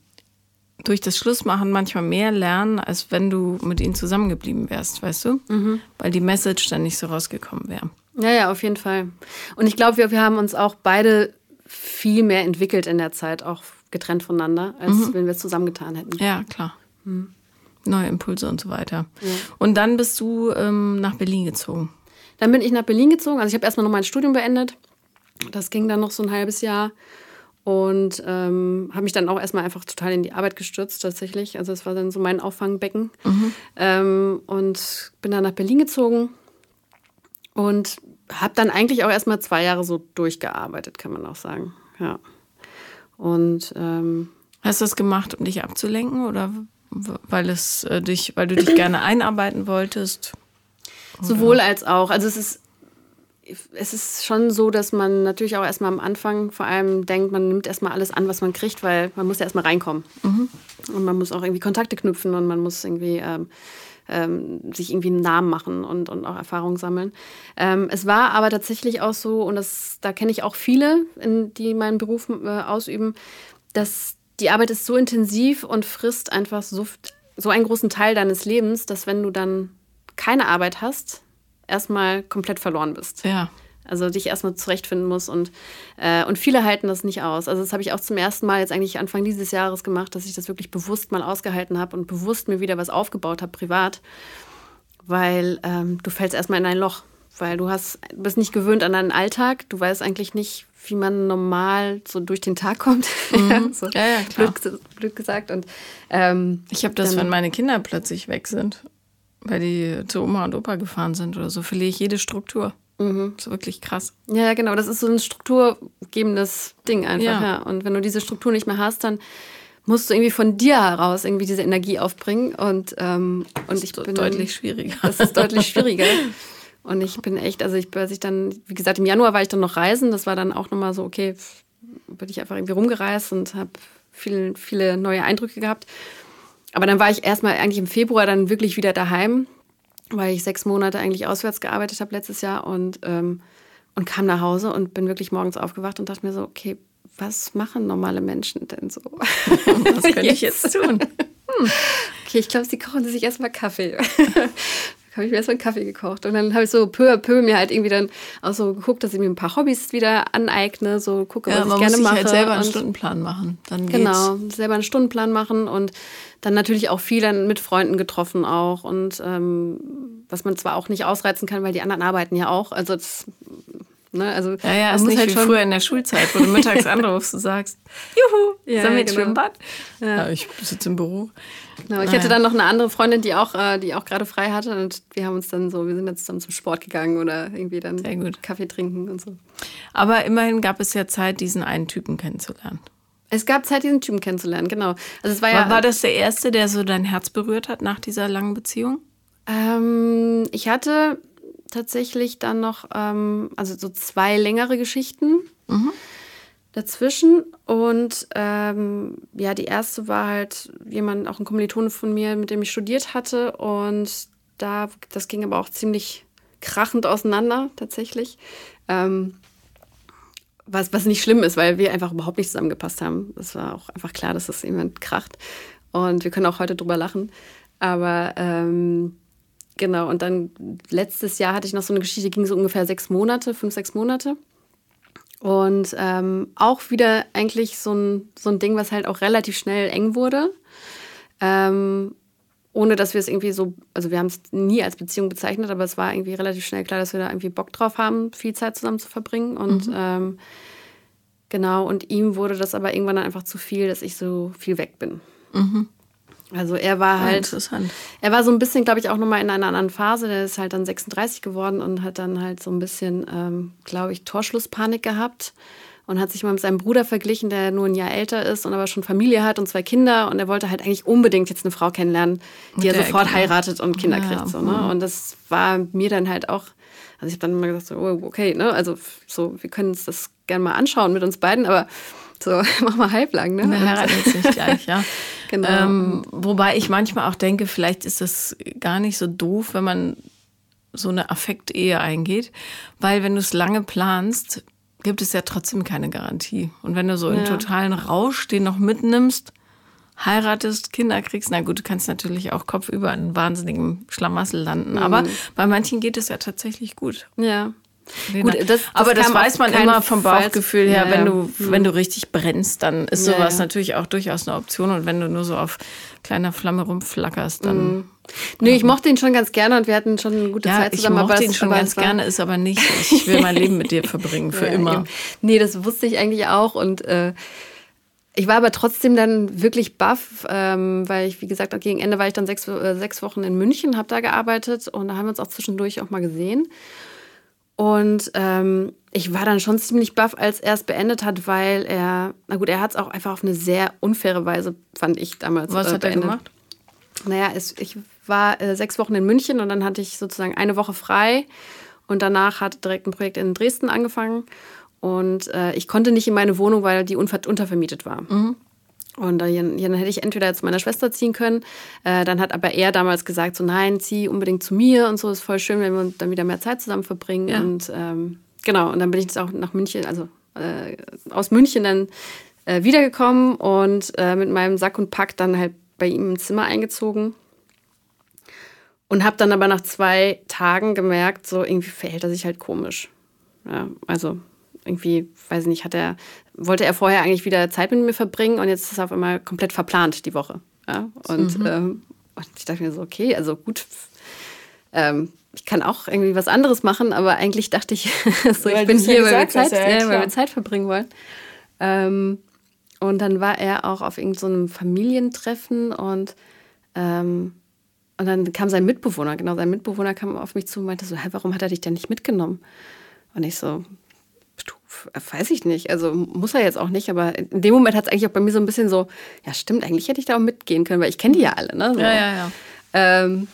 durch das Schlussmachen manchmal mehr lernen, als wenn du mit ihnen zusammengeblieben wärst, weißt du? Weil die Message dann nicht so rausgekommen wäre. Ja, ja, auf jeden Fall. Und ich glaube, wir, wir haben uns auch beide viel mehr entwickelt in der Zeit, auch getrennt voneinander, als wenn wir es zusammengetan hätten. Ja, klar. Neue Impulse und so weiter. Und dann bist du ähm, nach Berlin gezogen. Dann bin ich nach Berlin gezogen. Also ich habe erstmal noch mein Studium beendet. Das ging dann noch so ein halbes Jahr. Und ähm, habe mich dann auch erstmal einfach total in die Arbeit gestürzt, tatsächlich. Also es war dann so mein Auffangbecken. Ähm, und bin dann nach Berlin gezogen und habe dann eigentlich auch erstmal zwei Jahre so durchgearbeitet, kann man auch sagen. Ja. Und ähm, Hast du das gemacht, um dich abzulenken oder weil es äh, dich, weil du dich gerne einarbeiten wolltest? Sowohl als auch. Also es ist, es ist schon so, dass man natürlich auch erstmal am Anfang vor allem denkt, man nimmt erstmal alles an, was man kriegt, weil man muss ja erstmal reinkommen. Und man muss auch irgendwie Kontakte knüpfen und man muss irgendwie ähm, ähm, sich irgendwie einen Namen machen und, und auch Erfahrungen sammeln. Ähm, es war aber tatsächlich auch so, und das, da kenne ich auch viele, in, die meinen Beruf äh, ausüben, dass die Arbeit ist so intensiv und frisst einfach so, so einen großen Teil deines Lebens, dass wenn du dann keine Arbeit hast, erstmal komplett verloren bist. Ja. Also dich erstmal zurechtfinden musst und, äh, und viele halten das nicht aus. Also das habe ich auch zum ersten Mal jetzt eigentlich Anfang dieses Jahres gemacht, dass ich das wirklich bewusst mal ausgehalten habe und bewusst mir wieder was aufgebaut habe, privat. Weil ähm, du fällst erstmal in ein Loch, weil du hast, bist nicht gewöhnt an deinen Alltag, du weißt eigentlich nicht, wie man normal so durch den Tag kommt. Mhm. so ja, ja, klar. Blöd, blöd gesagt. Und, ähm, ich habe das, dann, wenn meine Kinder plötzlich weg sind, weil die zu Oma und Opa gefahren sind oder so, verliere ich jede Struktur. Mhm. Das ist wirklich krass. Ja, genau. Das ist so ein strukturgebendes Ding einfach. Ja. ja. Und wenn du diese Struktur nicht mehr hast, dann musst du irgendwie von dir heraus irgendwie diese Energie aufbringen. Und, ähm, und das ich bin deutlich schwieriger. Das ist deutlich schwieriger. Und ich bin echt, also ich, als ich dann, wie gesagt, im Januar war ich dann noch reisen. Das war dann auch nochmal so, okay, bin ich einfach irgendwie rumgereist und habe viel, viele neue Eindrücke gehabt. Aber dann war ich erstmal eigentlich im Februar dann wirklich wieder daheim weil ich sechs Monate eigentlich auswärts gearbeitet habe letztes Jahr und, ähm, und kam nach Hause und bin wirklich morgens aufgewacht und dachte mir so, okay, was machen normale Menschen denn so? Was könnte ich jetzt tun? Hm. Okay, ich glaube, sie kochen sich erstmal Kaffee. Habe ich mir erstmal einen Kaffee gekocht. Und dann habe ich so peu à peu mir halt irgendwie dann auch so geguckt, dass ich mir ein paar Hobbys wieder aneigne, so gucke, ja, was ich gerne mache. Halt selber einen Stundenplan machen. Dann geht's. Genau, selber einen Stundenplan machen und dann natürlich auch viel dann mit Freunden getroffen auch und ähm, was man zwar auch nicht ausreizen kann, weil die anderen arbeiten ja auch. Also das Ne? Also, ja, ja, ist nicht halt wie früher in der Schulzeit, wo du mittags anrufst und sagst, juhu, ja, sollen wir ins genau. Schwimmbad? Ja. ja. ich sitze im Büro. Genau, ich hatte dann noch eine andere Freundin, die auch, äh, die auch gerade frei hatte und wir haben uns dann so, wir sind dann zusammen zum Sport gegangen oder irgendwie dann Kaffee trinken und so. Aber immerhin gab es ja Zeit, diesen einen Typen kennenzulernen. Es gab Zeit, diesen Typen kennenzulernen, genau. Also es war, ja, war das der erste, der so dein Herz berührt hat nach dieser langen Beziehung? Ähm, ich hatte tatsächlich dann noch, ähm, also so zwei längere Geschichten mhm. dazwischen. Und ähm, ja, die erste war halt jemand, auch ein Kommilitone von mir, mit dem ich studiert hatte. Und da, das ging aber auch ziemlich krachend auseinander tatsächlich. Ähm, was, was nicht schlimm ist, weil wir einfach überhaupt nicht zusammengepasst haben. Es war auch einfach klar, dass das jemand kracht. Und wir können auch heute drüber lachen. Aber ähm, Genau, und dann letztes Jahr hatte ich noch so eine Geschichte, ging so ungefähr sechs Monate, fünf, sechs Monate. Und ähm, auch wieder eigentlich so ein, so ein Ding, was halt auch relativ schnell eng wurde. Ähm, ohne dass wir es irgendwie so, also wir haben es nie als Beziehung bezeichnet, aber es war irgendwie relativ schnell klar, dass wir da irgendwie Bock drauf haben, viel Zeit zusammen zu verbringen. Und mhm. ähm, genau, und ihm wurde das aber irgendwann dann einfach zu viel, dass ich so viel weg bin. Mhm. Also er war halt. Interessant. Er war so ein bisschen, glaube ich, auch nochmal in einer anderen Phase. Der ist halt dann 36 geworden und hat dann halt so ein bisschen, ähm, glaube ich, Torschlusspanik gehabt und hat sich mal mit seinem Bruder verglichen, der nur ein Jahr älter ist und aber schon Familie hat und zwei Kinder. Und er wollte halt eigentlich unbedingt jetzt eine Frau kennenlernen, die er sofort Kinder. heiratet und Kinder ja, kriegt. So, ne? Mhm. Und das war mir dann halt auch. Also ich habe dann immer gesagt, so, oh, okay, ne? Also so, wir können uns das gerne mal anschauen mit uns beiden, aber so, mach mal halblang, ne? Wir heiraten jetzt nicht gleich, ja. genau. Ähm, wobei ich manchmal auch denke, vielleicht ist das gar nicht so doof, wenn man so eine Affektehe eingeht, weil wenn du es lange planst, gibt es ja trotzdem keine Garantie. Und wenn du so ja. in totalen Rausch den noch mitnimmst, heiratest, Kinder kriegst, na gut, du kannst natürlich auch kopfüber in einem wahnsinnigen Schlamassel landen. Mhm. Aber bei manchen geht es ja tatsächlich gut. Ja. Gut, das, das aber das weiß man immer vom Bauchgefühl her. Ja, wenn du, ja. wenn du richtig brennst, dann ist sowas ja, natürlich auch durchaus eine Option. Und wenn du nur so auf kleiner Flamme rumflackerst, dann. Mhm. Nee, ich mochte ihn schon ganz gerne und wir hatten schon eine gute Zeit zusammen. Ich mochte ihn schon ganz gerne, ist aber nicht, ich will mein Leben mit dir verbringen, für immer. Eben. Nee, das wusste ich eigentlich auch und äh, ich war aber trotzdem dann wirklich baff, ähm, weil ich, wie gesagt, gegen Ende war ich dann sechs, äh, sechs Wochen in München, habe da gearbeitet und da haben wir uns auch zwischendurch auch mal gesehen. Und ähm, ich war dann schon ziemlich baff, als er es beendet hat, weil er, na gut, er hat es auch einfach auf eine sehr unfaire Weise, fand ich damals. Was äh, hat beendet. er gemacht? Naja, es, ich war äh, sechs Wochen in München und dann hatte ich sozusagen eine Woche frei und danach hat direkt ein Projekt in Dresden angefangen und äh, ich konnte nicht in meine Wohnung, weil die untervermietet war. Mhm. Und dann, dann hätte ich entweder zu meiner Schwester ziehen können, äh, dann hat aber er damals gesagt, so nein, zieh unbedingt zu mir und so, ist voll schön, wenn wir dann wieder mehr Zeit zusammen verbringen. Ja. Und ähm, genau, und dann bin ich jetzt auch nach München, also äh, aus München dann äh, wiedergekommen und äh, mit meinem Sack und Pack dann halt bei ihm im Zimmer eingezogen. Und habe dann aber nach zwei Tagen gemerkt, so irgendwie verhält er sich halt komisch. Ja, also irgendwie, weiß ich nicht, hat er, wollte er vorher eigentlich wieder Zeit mit mir verbringen und jetzt ist er auf einmal komplett verplant die Woche. Ja? Und, mhm. ähm, und ich dachte mir so, okay, also gut, ähm, ich kann auch irgendwie was anderes machen, aber eigentlich dachte ich, so, ich bin hier, weil wir, Zeit, ja, ja, weil wir Zeit verbringen wollen. Ähm, und dann war er auch auf irgendeinem so Familientreffen und, ähm, und dann kam sein Mitbewohner, genau, sein Mitbewohner kam auf mich zu und meinte so, hey, warum hat er dich denn nicht mitgenommen? Und ich so, weiß ich nicht, also muss er jetzt auch nicht, aber in dem Moment hat es eigentlich auch bei mir so ein bisschen so, ja stimmt, eigentlich hätte ich da auch mitgehen können, weil ich kenne die ja alle, ne? So. Ja, ja, ja. Ähm,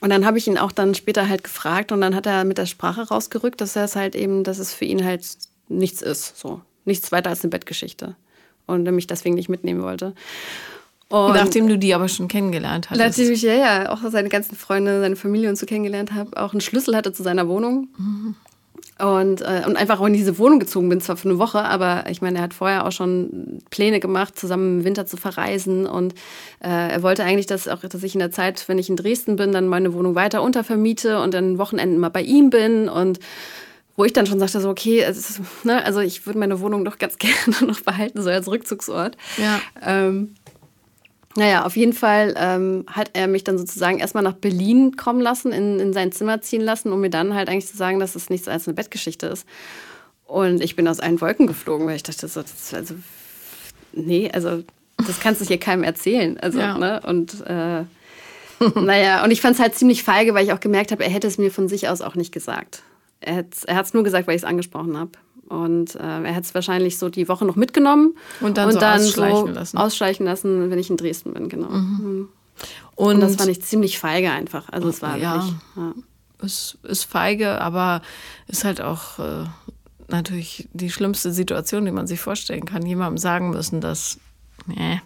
und dann habe ich ihn auch dann später halt gefragt und dann hat er mit der Sprache rausgerückt, dass er es halt eben, dass es für ihn halt nichts ist, so. Nichts weiter als eine Bettgeschichte und er mich deswegen nicht mitnehmen wollte. Und nachdem du die aber schon kennengelernt hast. Nachdem ich ja, ja auch seine ganzen Freunde, seine Familie und so kennengelernt habe, auch einen Schlüssel hatte zu seiner Wohnung. Mhm. Und, äh, und einfach auch in diese Wohnung gezogen bin, zwar für eine Woche, aber ich meine, er hat vorher auch schon Pläne gemacht, zusammen im Winter zu verreisen. Und äh, er wollte eigentlich, dass, auch, dass ich in der Zeit, wenn ich in Dresden bin, dann meine Wohnung weiter untervermiete und dann Wochenenden mal bei ihm bin. Und wo ich dann schon sagte, so, okay, ist, ne, also ich würde meine Wohnung doch ganz gerne noch behalten, so als Rückzugsort. Ja. Ähm, naja, auf jeden Fall ähm, hat er mich dann sozusagen erstmal nach Berlin kommen lassen, in, in sein Zimmer ziehen lassen, um mir dann halt eigentlich zu sagen, dass es nichts als eine Bettgeschichte ist. Und ich bin aus allen Wolken geflogen, weil ich dachte, so, das, also, nee, also das kannst du hier keinem erzählen. Also, ja. ne? Und äh, naja, und ich fand es halt ziemlich feige, weil ich auch gemerkt habe, er hätte es mir von sich aus auch nicht gesagt. Er hat es nur gesagt, weil ich es angesprochen habe. Und äh, er hat es wahrscheinlich so die Woche noch mitgenommen und dann, und so dann ausschleichen so lassen. Ausschleichen lassen, wenn ich in Dresden bin, genau. Mhm. mhm. Und, und, das fand ich ziemlich feige einfach. Also es war ja, wirklich, ja. Es ist feige, aber ist halt auch äh, natürlich die schlimmste Situation, die man sich vorstellen kann. Jemandem sagen müssen, dass nee,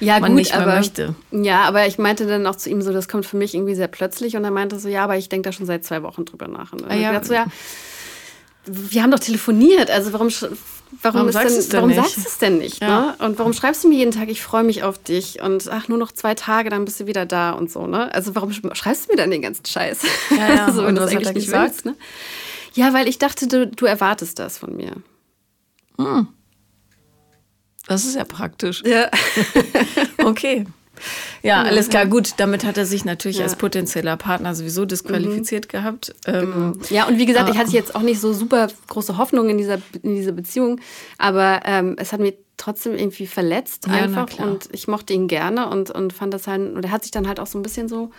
ja, man gut, nicht mehr aber, möchte. Ja, aber ich meinte dann auch zu ihm so, das kommt für mich irgendwie sehr plötzlich. Und er meinte so, ja, aber ich denke da schon seit zwei Wochen drüber nach. Und ah, ja. so, ja, wir haben doch telefoniert, also warum, warum, warum, sagst, denn, warum sagst du es denn nicht? Ja. Ne? Und warum schreibst du mir jeden Tag, ich freue mich auf dich und ach, nur noch zwei Tage, dann bist du wieder da und so, ne? Also warum schreibst du mir dann den ganzen Scheiß? Ja, ja. so, und was hat er gesagt? Willst, ne? Ja, weil ich dachte, du, du erwartest das von mir. Hm. Das ist ja praktisch. Ja. okay. Ja, alles klar, gut. Damit hat er sich natürlich ja. als potenzieller Partner sowieso disqualifiziert mhm. gehabt. Ähm, genau. Ja, und wie gesagt, ich hatte jetzt auch nicht so super große Hoffnung in dieser, in dieser Beziehung, aber ähm, es hat mich trotzdem irgendwie verletzt ja, einfach und ich mochte ihn gerne und, und fand das halt, und er hat sich dann halt auch so ein bisschen so,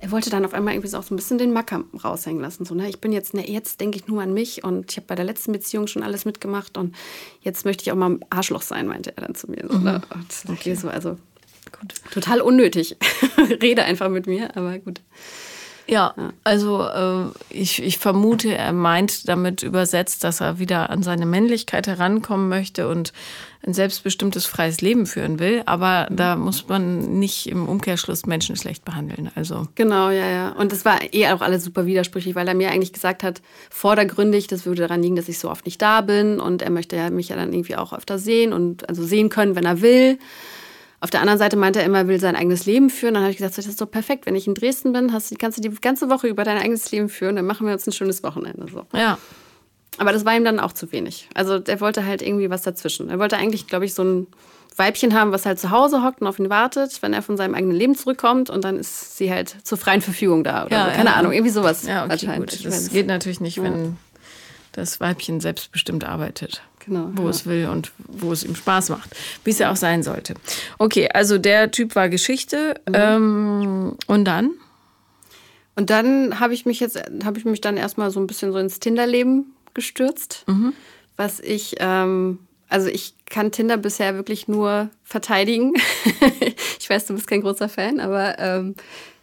er wollte dann auf einmal irgendwie so auch so ein bisschen den Macker raushängen lassen. So, ne, ich bin jetzt, ne, jetzt denke ich nur an mich und ich habe bei der letzten Beziehung schon alles mitgemacht und jetzt möchte ich auch mal Arschloch sein, meinte er dann zu mir. So, ne? Mhm. Und okay, so, also Gut. Total unnötig. Rede einfach mit mir, aber gut. Ja, also äh, ich, ich vermute, er meint damit übersetzt, dass er wieder an seine Männlichkeit herankommen möchte und ein selbstbestimmtes freies Leben führen will. Aber mhm. da muss man nicht im Umkehrschluss Menschen schlecht behandeln. Also genau, ja, ja. Und das war eh auch alles super widersprüchlich, weil er mir eigentlich gesagt hat, vordergründig, das würde daran liegen, dass ich so oft nicht da bin und er möchte ja mich ja dann irgendwie auch öfter sehen und also sehen können, wenn er will. Auf der anderen Seite meinte er immer, er will sein eigenes Leben führen. Dann habe ich gesagt, das ist doch perfekt. Wenn ich in Dresden bin, hast, kannst du die ganze Woche über dein eigenes Leben führen. Dann machen wir uns ein schönes Wochenende. So. Ja. Aber das war ihm dann auch zu wenig. Also er wollte halt irgendwie was dazwischen. Er wollte eigentlich, glaube ich, so ein Weibchen haben, was halt zu Hause hockt und auf ihn wartet, wenn er von seinem eigenen Leben zurückkommt und dann ist sie halt zur freien Verfügung da oder ja, so. keine ja. Ahnung, irgendwie sowas. Ja, okay, gut. Das geht natürlich nicht, wenn das Weibchen selbstbestimmt arbeitet genau, wo ja. es will und wo es ihm Spaß macht, wie es ja auch sein sollte. Okay, also der Typ war Geschichte mhm. ähm, und dann? Und dann habe ich mich jetzt, habe ich mich dann erstmal so ein bisschen so ins Tinder-Leben gestürzt, mhm. was ich, ähm, also ich kann Tinder bisher wirklich nur verteidigen. ich weiß, du bist kein großer Fan, aber ähm,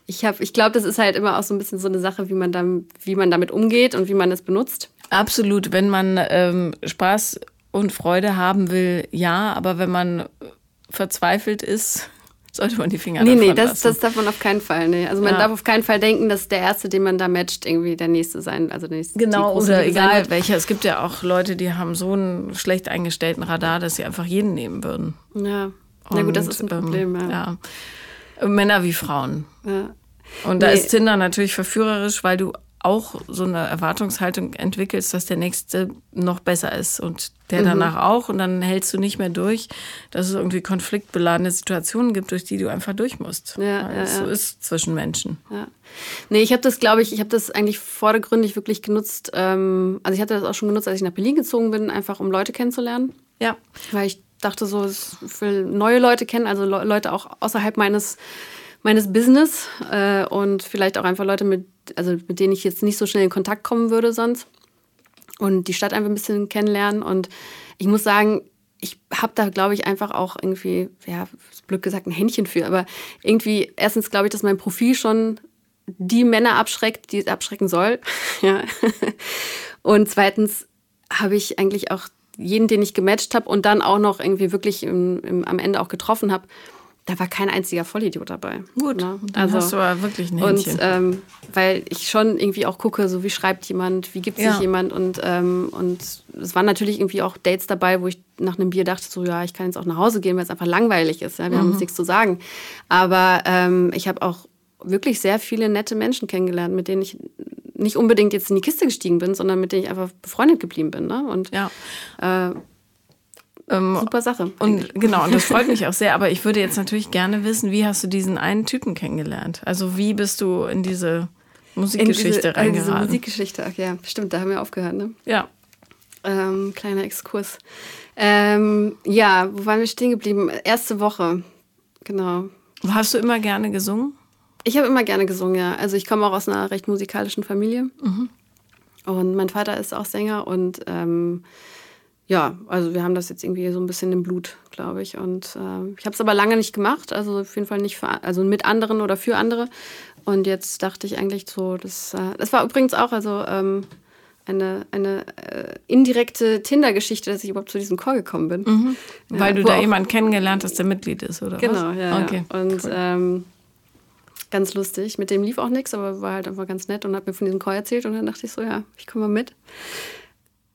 ich habe, ich glaube, das ist halt immer auch so ein bisschen so eine Sache, wie man dann, wie man damit umgeht und wie man es benutzt. Absolut, wenn man ähm, Spaß und Freude haben will, ja, aber wenn man verzweifelt ist, sollte man die Finger nee, davon nee, das, lassen. das darf man auf keinen Fall. Nee. Also man Ja. darf auf keinen Fall denken, dass der Erste, den man da matcht, irgendwie der Nächste sein, also der nächste, Genau, oder egal wird. welcher. Es gibt ja auch Leute, die haben so einen schlecht eingestellten Radar, dass sie einfach jeden nehmen würden. Ja. Na gut, das Und, ist ein ähm, Problem, ja. ja. Äh, Männer wie Frauen. ja. Und da Nee. ist Tinder natürlich verführerisch, weil du auch so eine Erwartungshaltung entwickelst, dass der nächste noch besser ist und der Mhm. danach auch. Und dann hältst du nicht mehr durch, dass es irgendwie konfliktbeladene Situationen gibt, durch die du einfach durch musst. Ja, ja, so ja. ist zwischen Menschen. Ja. Nee, ich habe das, glaube ich, ich habe das eigentlich vordergründig wirklich genutzt. Ähm, also ich hatte das auch schon genutzt, als ich nach Berlin gezogen bin, einfach um Leute kennenzulernen. Ja. Weil ich dachte so, ich will neue Leute kennen, also Le Leute auch außerhalb meines, meines Business äh, und vielleicht auch einfach Leute, mit, also mit denen ich jetzt nicht so schnell in Kontakt kommen würde sonst. Und die Stadt einfach ein bisschen kennenlernen. Und ich muss sagen, ich habe da, glaube ich, einfach auch irgendwie, ja, ist blöd gesagt, ein Händchen für. Aber irgendwie, erstens glaube ich, dass mein Profil schon die Männer abschreckt, die es abschrecken soll. ja. Und zweitens habe ich eigentlich auch jeden, den ich gematcht habe und dann auch noch irgendwie wirklich im, im, am Ende auch getroffen habe, da war kein einziger Vollidiot dabei. Gut, Ne? dann hast du aber wirklich ein und ähm, weil ich schon irgendwie auch gucke, so wie schreibt jemand, wie gibt sich Ja. jemand und ähm, und es waren natürlich irgendwie auch Dates dabei, wo ich nach einem Bier dachte, so ja, ich kann jetzt auch nach Hause gehen, weil es einfach langweilig ist. Ja? Wir haben uns nichts zu sagen. Aber ähm, ich habe auch wirklich sehr viele nette Menschen kennengelernt, mit denen ich nicht unbedingt jetzt in die Kiste gestiegen bin, sondern mit denen ich einfach befreundet geblieben bin. Ne? Und ja. äh, Ähm, super Sache. Und genau, und das freut mich auch sehr. Aber ich würde jetzt natürlich gerne wissen, wie hast du diesen einen Typen kennengelernt? Also wie bist du in diese in Musikgeschichte diese, in diese reingeraten? Musikgeschichte, ach ja, stimmt, da haben wir aufgehört, ne? ja. Ähm, kleiner Exkurs. Ähm, ja, wo waren wir stehen geblieben? Erste Woche. Genau. Hast du immer gerne gesungen? Ich habe immer gerne gesungen, ja. Also ich komme auch aus einer recht musikalischen Familie. Und mein Vater ist auch Sänger und ähm, ja, also wir haben das jetzt irgendwie so ein bisschen im Blut, glaube ich. Und ähm, ich habe es aber lange nicht gemacht, also auf jeden Fall nicht für, also mit anderen oder für andere. Und jetzt dachte ich eigentlich so, das, äh, das war übrigens auch also ähm, eine, eine äh, indirekte Tinder-Geschichte, dass ich überhaupt zu diesem Call gekommen bin. Weil du da jemanden kennengelernt hast, der Mitglied ist, oder Genau, was? ja. Okay. ja. Und ähm, ganz lustig. Mit dem lief auch nichts, aber war halt einfach ganz nett und hat mir von diesem Call erzählt. Und dann dachte ich so, ja, ich komme mal mit.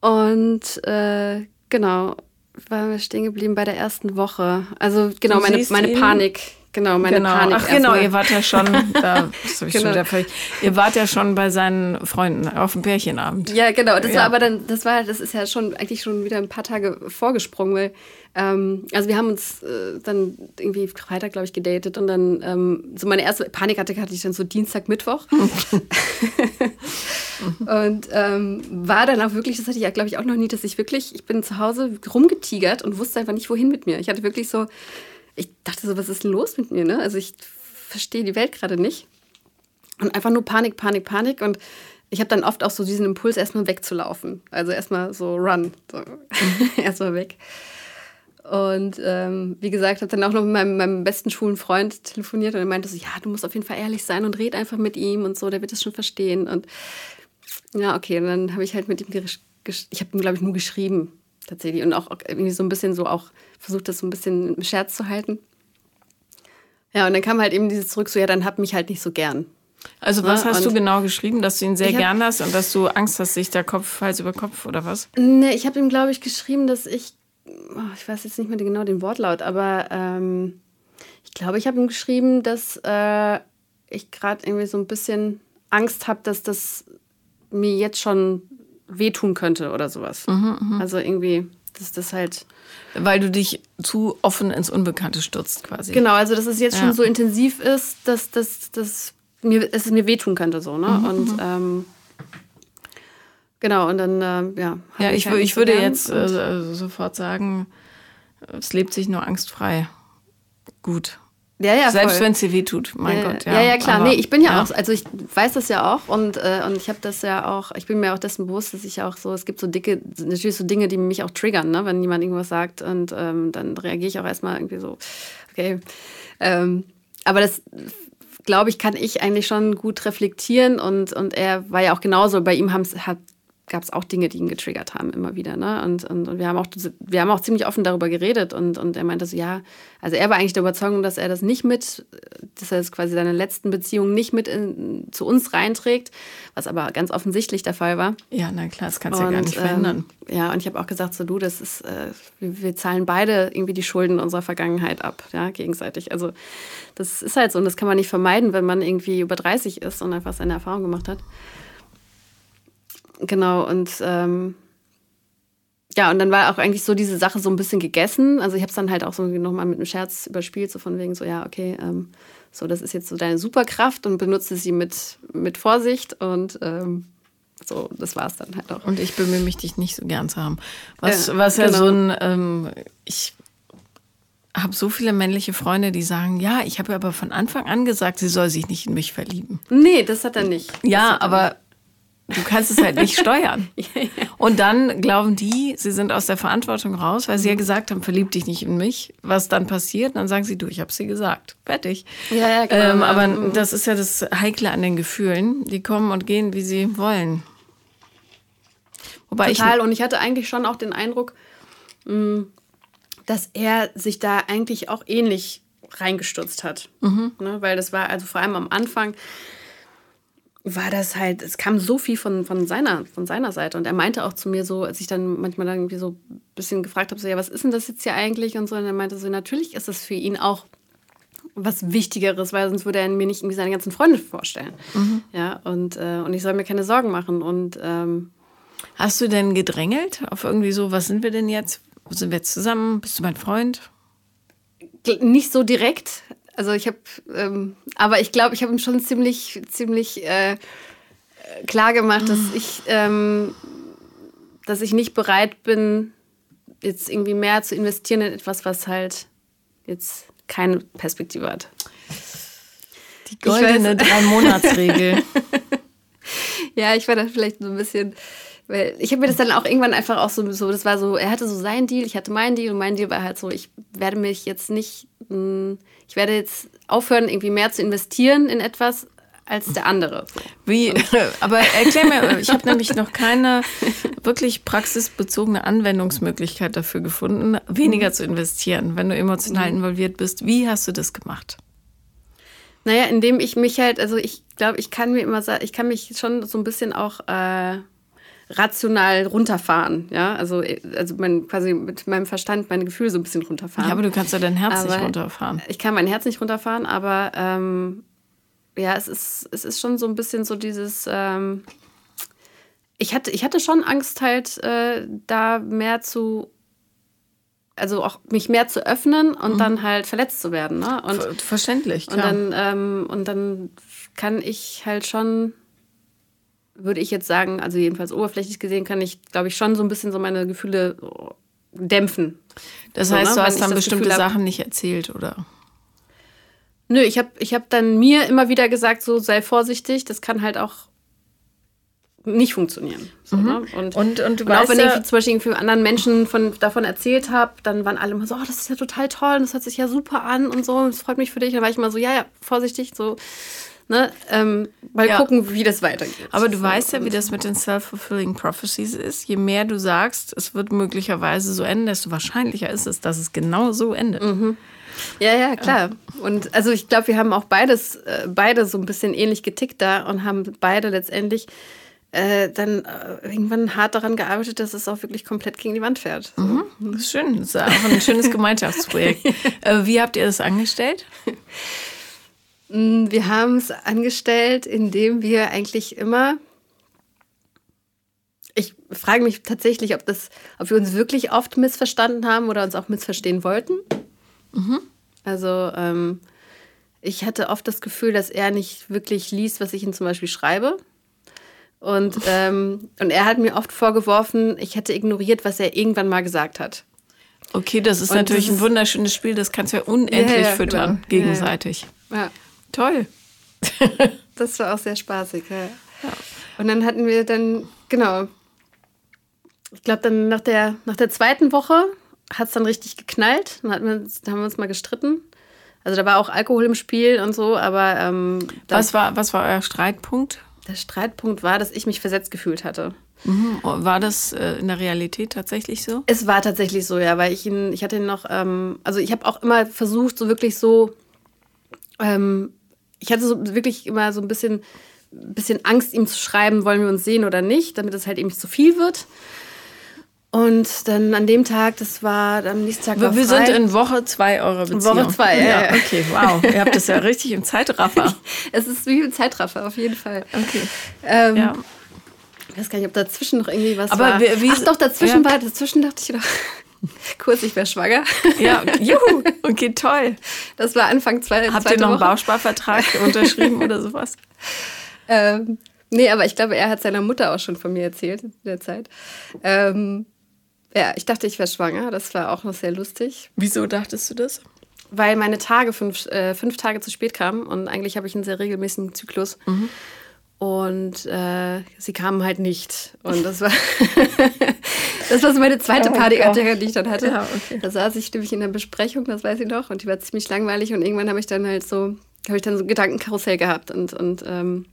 Und äh, genau, waren wir stehen geblieben bei der ersten Woche. Also genau, Du meine, meine Panik. Genau, meine genau. Panik. Ach genau, ihr wart ja schon, da, das ich schon Genau. wieder völlig, ihr wart ja schon bei seinen Freunden auf dem Pärchenabend. Ja, genau. Das Ja. war aber dann, das war, das ist ja schon eigentlich schon wieder ein paar Tage vorgesprungen, weil ähm, also wir haben uns äh, dann irgendwie Freitag, glaube ich, gedatet und dann ähm, so meine erste Panikattacke hatte ich dann so Dienstag, Mittwoch. und ähm, war dann auch wirklich, das hatte ich ja, glaube ich, auch noch nie, dass ich wirklich, ich bin zu Hause rumgetigert und wusste einfach nicht, wohin mit mir. Ich hatte wirklich so, ich dachte so, was ist los mit mir, ne? Also ich verstehe die Welt gerade nicht. Und einfach nur Panik, Panik, Panik. Und ich habe dann oft auch so diesen Impuls, erstmal wegzulaufen. Also erstmal so run. So. erstmal weg. Und ähm, wie gesagt, habe dann auch noch mit meinem, meinem besten Schulenfreund telefoniert und er meinte so, ja, du musst auf jeden Fall ehrlich sein und red einfach mit ihm und so, der wird das schon verstehen. Und ja, okay, und dann habe ich halt mit ihm, ich habe ihm, glaube ich, nur geschrieben tatsächlich und auch irgendwie so ein bisschen so auch versucht, das so ein bisschen im Scherz zu halten. Ja, und dann kam halt eben dieses zurück, so, ja, dann hab mich halt nicht so gern. Also was Ja, hast du genau geschrieben, dass du ihn sehr hab- gern hast und dass du Angst hast, sich der Kopf Hals über Kopf oder was? Nee, ich habe ihm, glaube ich, geschrieben, dass ich, oh, ich weiß jetzt nicht mehr genau den Wortlaut, aber ähm, ich glaube, ich habe ihm geschrieben, dass äh, ich gerade irgendwie so ein bisschen Angst habe, dass das mir jetzt schon wehtun könnte oder sowas. Also irgendwie, dass das halt. Weil du dich zu offen ins Unbekannte stürzt quasi. Genau, also dass es jetzt Ja. schon so intensiv ist, dass, dass, dass, mir, dass es mir wehtun könnte. So, ne? Mhm, Und ähm, genau, und dann, ähm, ja. Ja, ich, halt wür- nicht ich würde jetzt und- äh, sofort sagen, es lebt sich nur angstfrei. Gut. Ja, ja, Selbst wenn es dir wehtut, mein ja, Gott. Ja, ja, ja, klar. Aber- nee, ich bin ja, auch, also ich weiß das ja auch und, äh, und ich habe das ja auch, ich bin mir auch dessen bewusst, dass ich auch so, es gibt so dicke, natürlich so Dinge, die mich auch triggern, ne? wenn jemand irgendwas sagt und ähm, dann reagiere ich auch erstmal irgendwie so, okay. Ähm, aber das, glaube ich, kann ich eigentlich schon gut reflektieren und, und er war ja auch genauso, bei ihm hat gab es auch Dinge, die ihn getriggert haben, immer wieder. Ne? Und, und, und, wir, haben auch, wir haben auch ziemlich offen darüber geredet. Und, und er meinte so, ja, also er war eigentlich der Überzeugung, dass er das nicht mit, dass er das quasi seine letzten Beziehungen nicht mit in, zu uns reinträgt, was aber ganz offensichtlich der Fall war. Ja, na klar, das kannst du ja gar nicht verhindern. Ähm, ja, und ich habe auch gesagt, so du, das ist, äh, wir, wir, zahlen beide irgendwie die Schulden unserer Vergangenheit ab, ja, gegenseitig. Also das ist halt so und das kann man nicht vermeiden, wenn man irgendwie über 30 ist und einfach seine Erfahrung gemacht hat. Genau, und ähm, ja, und dann war auch eigentlich so diese Sache so ein bisschen gegessen. Also ich habe es dann halt auch so nochmal mit einem Scherz überspielt, so von wegen so, ja, okay, ähm, so, das ist jetzt so deine Superkraft und benutze sie mit, mit Vorsicht und ähm, so, das war es dann halt auch. Und ich bemühe mich, dich nicht so gern zu haben. Was ja, was ja genau. so ein, ähm, ich habe so viele männliche Freunde, die sagen, ja, ich habe aber von Anfang an gesagt, sie soll sich nicht in mich verlieben. Nee, das hat er nicht. Ja, aber Du kannst es halt nicht steuern. Und dann glauben die, sie sind aus der Verantwortung raus, weil sie ja gesagt haben, verlieb dich nicht in mich. Was dann passiert, dann sagen sie, du, ich habe sie gesagt. Fertig. Ja, ja, genau. Ähm, aber mhm. das ist ja das Heikle an den Gefühlen. Die kommen und gehen, wie sie wollen. Wobei Total. Ich, und ich hatte eigentlich schon auch den Eindruck, mm, dass er sich da eigentlich auch ähnlich reingestürzt hat. Mhm. Ne, weil das war also vor allem am Anfang war das halt, es kam so viel von, von, seiner, von seiner Seite. Und er meinte auch zu mir so, als ich dann manchmal dann irgendwie so ein bisschen gefragt habe, so, ja, was ist denn das jetzt hier eigentlich? Und so, und er meinte so, natürlich ist es für ihn auch was Wichtigeres, weil sonst würde er mir nicht irgendwie seine ganzen Freunde vorstellen. Mhm. Ja, und, äh, und ich soll mir keine Sorgen machen. Und ähm, Hast du denn gedrängelt auf irgendwie so, was sind wir denn jetzt? Wo sind wir jetzt zusammen? Bist du mein Freund? Nicht so direkt. Also ich habe, ähm, aber ich glaube, ich habe ihm schon ziemlich, ziemlich äh, klar gemacht, dass ich, ähm, dass ich nicht bereit bin, jetzt irgendwie mehr zu investieren in etwas, was halt jetzt keine Perspektive hat. Die goldene Drei-Monats-Regel. ja, ich war da vielleicht so ein bisschen weil ich habe mir das dann auch irgendwann einfach auch so, so, das war so, er hatte so seinen Deal, ich hatte meinen Deal und mein Deal war halt so, ich werde mich jetzt nicht, hm, ich werde jetzt aufhören, irgendwie mehr zu investieren in etwas als der andere. Wie, aber erklär mir, ich habe nämlich noch keine wirklich praxisbezogene Anwendungsmöglichkeit dafür gefunden, weniger mhm. zu investieren, wenn du emotional mhm. involviert bist. Wie hast du das gemacht? Naja, indem ich mich halt, also ich glaube, ich kann mir immer sagen, ich kann mich schon so ein bisschen auch äh, rational runterfahren. Ja, also, also mein, quasi mit meinem Verstand meine Gefühle so ein bisschen runterfahren. Ja, aber du kannst ja dein Herz aber nicht runterfahren. Ich kann mein Herz nicht runterfahren, aber ähm, ja, es ist, es ist schon so ein bisschen so dieses. Ähm, ich, hatte, ich hatte schon Angst, halt äh, da mehr zu also auch mich mehr zu öffnen und mhm. dann halt verletzt zu werden. Ne? Und, Verständlich, klar. Und dann, ähm, und dann kann ich halt schon würde ich jetzt sagen, also jedenfalls oberflächlich gesehen, kann ich, glaube ich, schon so ein bisschen so meine Gefühle dämpfen. Das so, heißt, ne? du hast dann bestimmte Gefühl Sachen nicht erzählt, oder? Nö, ich habe ich hab dann mir immer wieder gesagt, so sei vorsichtig, das kann halt auch nicht funktionieren. So, mhm. ne? und, und, und, du und auch wenn ja ich zum Beispiel für anderen Menschen von, davon erzählt habe, dann waren alle immer so, oh, das ist ja total toll, das hört sich ja super an und so, das freut mich für dich. Dann war ich immer so, ja, ja, vorsichtig, so Ne? Ähm, mal ja. gucken, wie das weitergeht. Aber du weißt ja, wie das mit den Self-Fulfilling Prophecies ist. Je mehr du sagst, es wird möglicherweise so enden, desto wahrscheinlicher ist es, dass es genau so endet. Mhm. Ja, ja, klar. Und also ich glaube, wir haben auch beides, äh, beide so ein bisschen ähnlich getickt da und haben beide letztendlich äh, dann äh, irgendwann hart daran gearbeitet, dass es auch wirklich komplett gegen die Wand fährt. So. Mhm, das ist schön. Das ist auch ein schönes Gemeinschaftsprojekt. äh, wie habt ihr das angestellt? Mm, wir haben es angestellt, indem wir eigentlich immer. Ich frage mich tatsächlich, ob, das, ob wir uns wirklich oft missverstanden haben oder uns auch missverstehen wollten. Mhm. Also ähm, ich hatte oft das Gefühl, dass er nicht wirklich liest, was ich ihm zum Beispiel schreibe. Und, ähm, und er hat mir oft vorgeworfen, ich hätte ignoriert, was er irgendwann mal gesagt hat. Okay, das ist und natürlich das ein wunderschönes Spiel, das kannst du ja unendlich ja, ja, füttern, genau. gegenseitig. Ja. Toll. das war auch sehr spaßig, ja. ja. Und dann hatten wir dann, genau, ich glaube, dann nach der, nach der zweiten Woche hat es dann richtig geknallt. Dann, hatten wir, dann haben wir uns mal gestritten. Also da war auch Alkohol im Spiel und so, aber. Ähm, was, war, was war euer Streitpunkt? Der Streitpunkt war, dass ich mich versetzt gefühlt hatte. Mhm. War das äh, in der Realität tatsächlich so? Es war tatsächlich so, ja, weil ich ihn, ich hatte ihn noch, ähm, also ich habe auch immer versucht, so wirklich so, ähm, ich hatte so wirklich immer so ein bisschen, bisschen Angst, ihm zu schreiben, wollen wir uns sehen oder nicht, damit es halt eben nicht zu viel wird. Und dann an dem Tag, das war am nächsten Tag. Wir, wir sind in Woche zwei eurer Beziehung. Woche zwei, ja. ja. Okay, wow. Ihr habt das ja richtig im Zeitraffer. es ist wie im Zeitraffer, auf jeden Fall. Okay. Ähm, ja. Ich weiß gar nicht, ob dazwischen noch irgendwie was Aber war. Wie, wie, Ach doch, dazwischen ja. war, dazwischen dachte ich noch. Kurz, ich wäre schwanger. Ja, juhu, okay, toll. Das war Anfang zwei, Habt ihr noch einen Bausparvertrag unterschrieben oder sowas? Ähm, nee, aber ich glaube, er hat seiner Mutter auch schon von mir erzählt in der Zeit. Ähm, ja, ich dachte, ich wäre schwanger. Das war auch noch sehr lustig. Wieso dachtest du das? Weil meine Tage fünf, äh, fünf Tage zu spät kamen und eigentlich habe ich einen sehr regelmäßigen Zyklus. Mhm. Und äh, sie kamen halt nicht. Und das war, das war so meine zweite oh Panikattacke, die ich dann hatte. Ja, okay. Da saß ich nämlich in der Besprechung, das weiß ich noch, und die war ziemlich langweilig. Und irgendwann habe ich dann halt so, habe ich dann so ein Gedankenkarussell gehabt und, und ähm,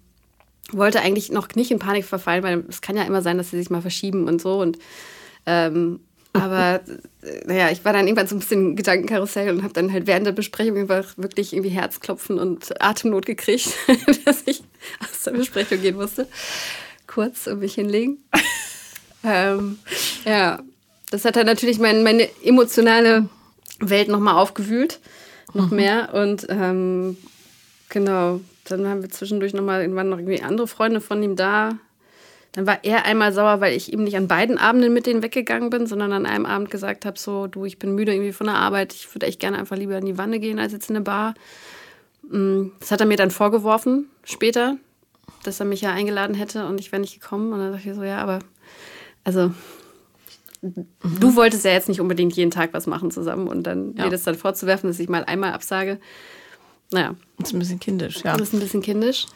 wollte eigentlich noch nicht in Panik verfallen, weil es kann ja immer sein, dass sie sich mal verschieben und so. Und ähm, aber naja, ich war dann irgendwann so ein bisschen Gedankenkarussell und habe dann halt während der Besprechung einfach wirklich irgendwie Herzklopfen und Atemnot gekriegt, dass ich aus der Besprechung gehen musste. Kurz um mich hinlegen. ähm, ja, das hat dann natürlich mein, meine emotionale Welt nochmal aufgewühlt. Noch mhm. mehr. Und ähm, genau, dann haben wir zwischendurch nochmal irgendwann noch irgendwie andere Freunde von ihm da. Dann war er einmal sauer, weil ich ihm nicht an beiden Abenden mit denen weggegangen bin, sondern an einem Abend gesagt habe, so, du, ich bin müde irgendwie von der Arbeit, ich würde echt gerne einfach lieber in die Wanne gehen als jetzt in eine Bar. Mm, das hat er mir dann vorgeworfen später, dass er mich ja eingeladen hätte und ich wäre nicht gekommen. Und dann dachte ich so, ja, aber also mhm. du wolltest ja jetzt nicht unbedingt jeden Tag was machen zusammen und dann ja. mir das dann vorzuwerfen, dass ich mal einmal absage. Naja. Das ist ein bisschen kindisch, ja. Das ist ein bisschen kindisch.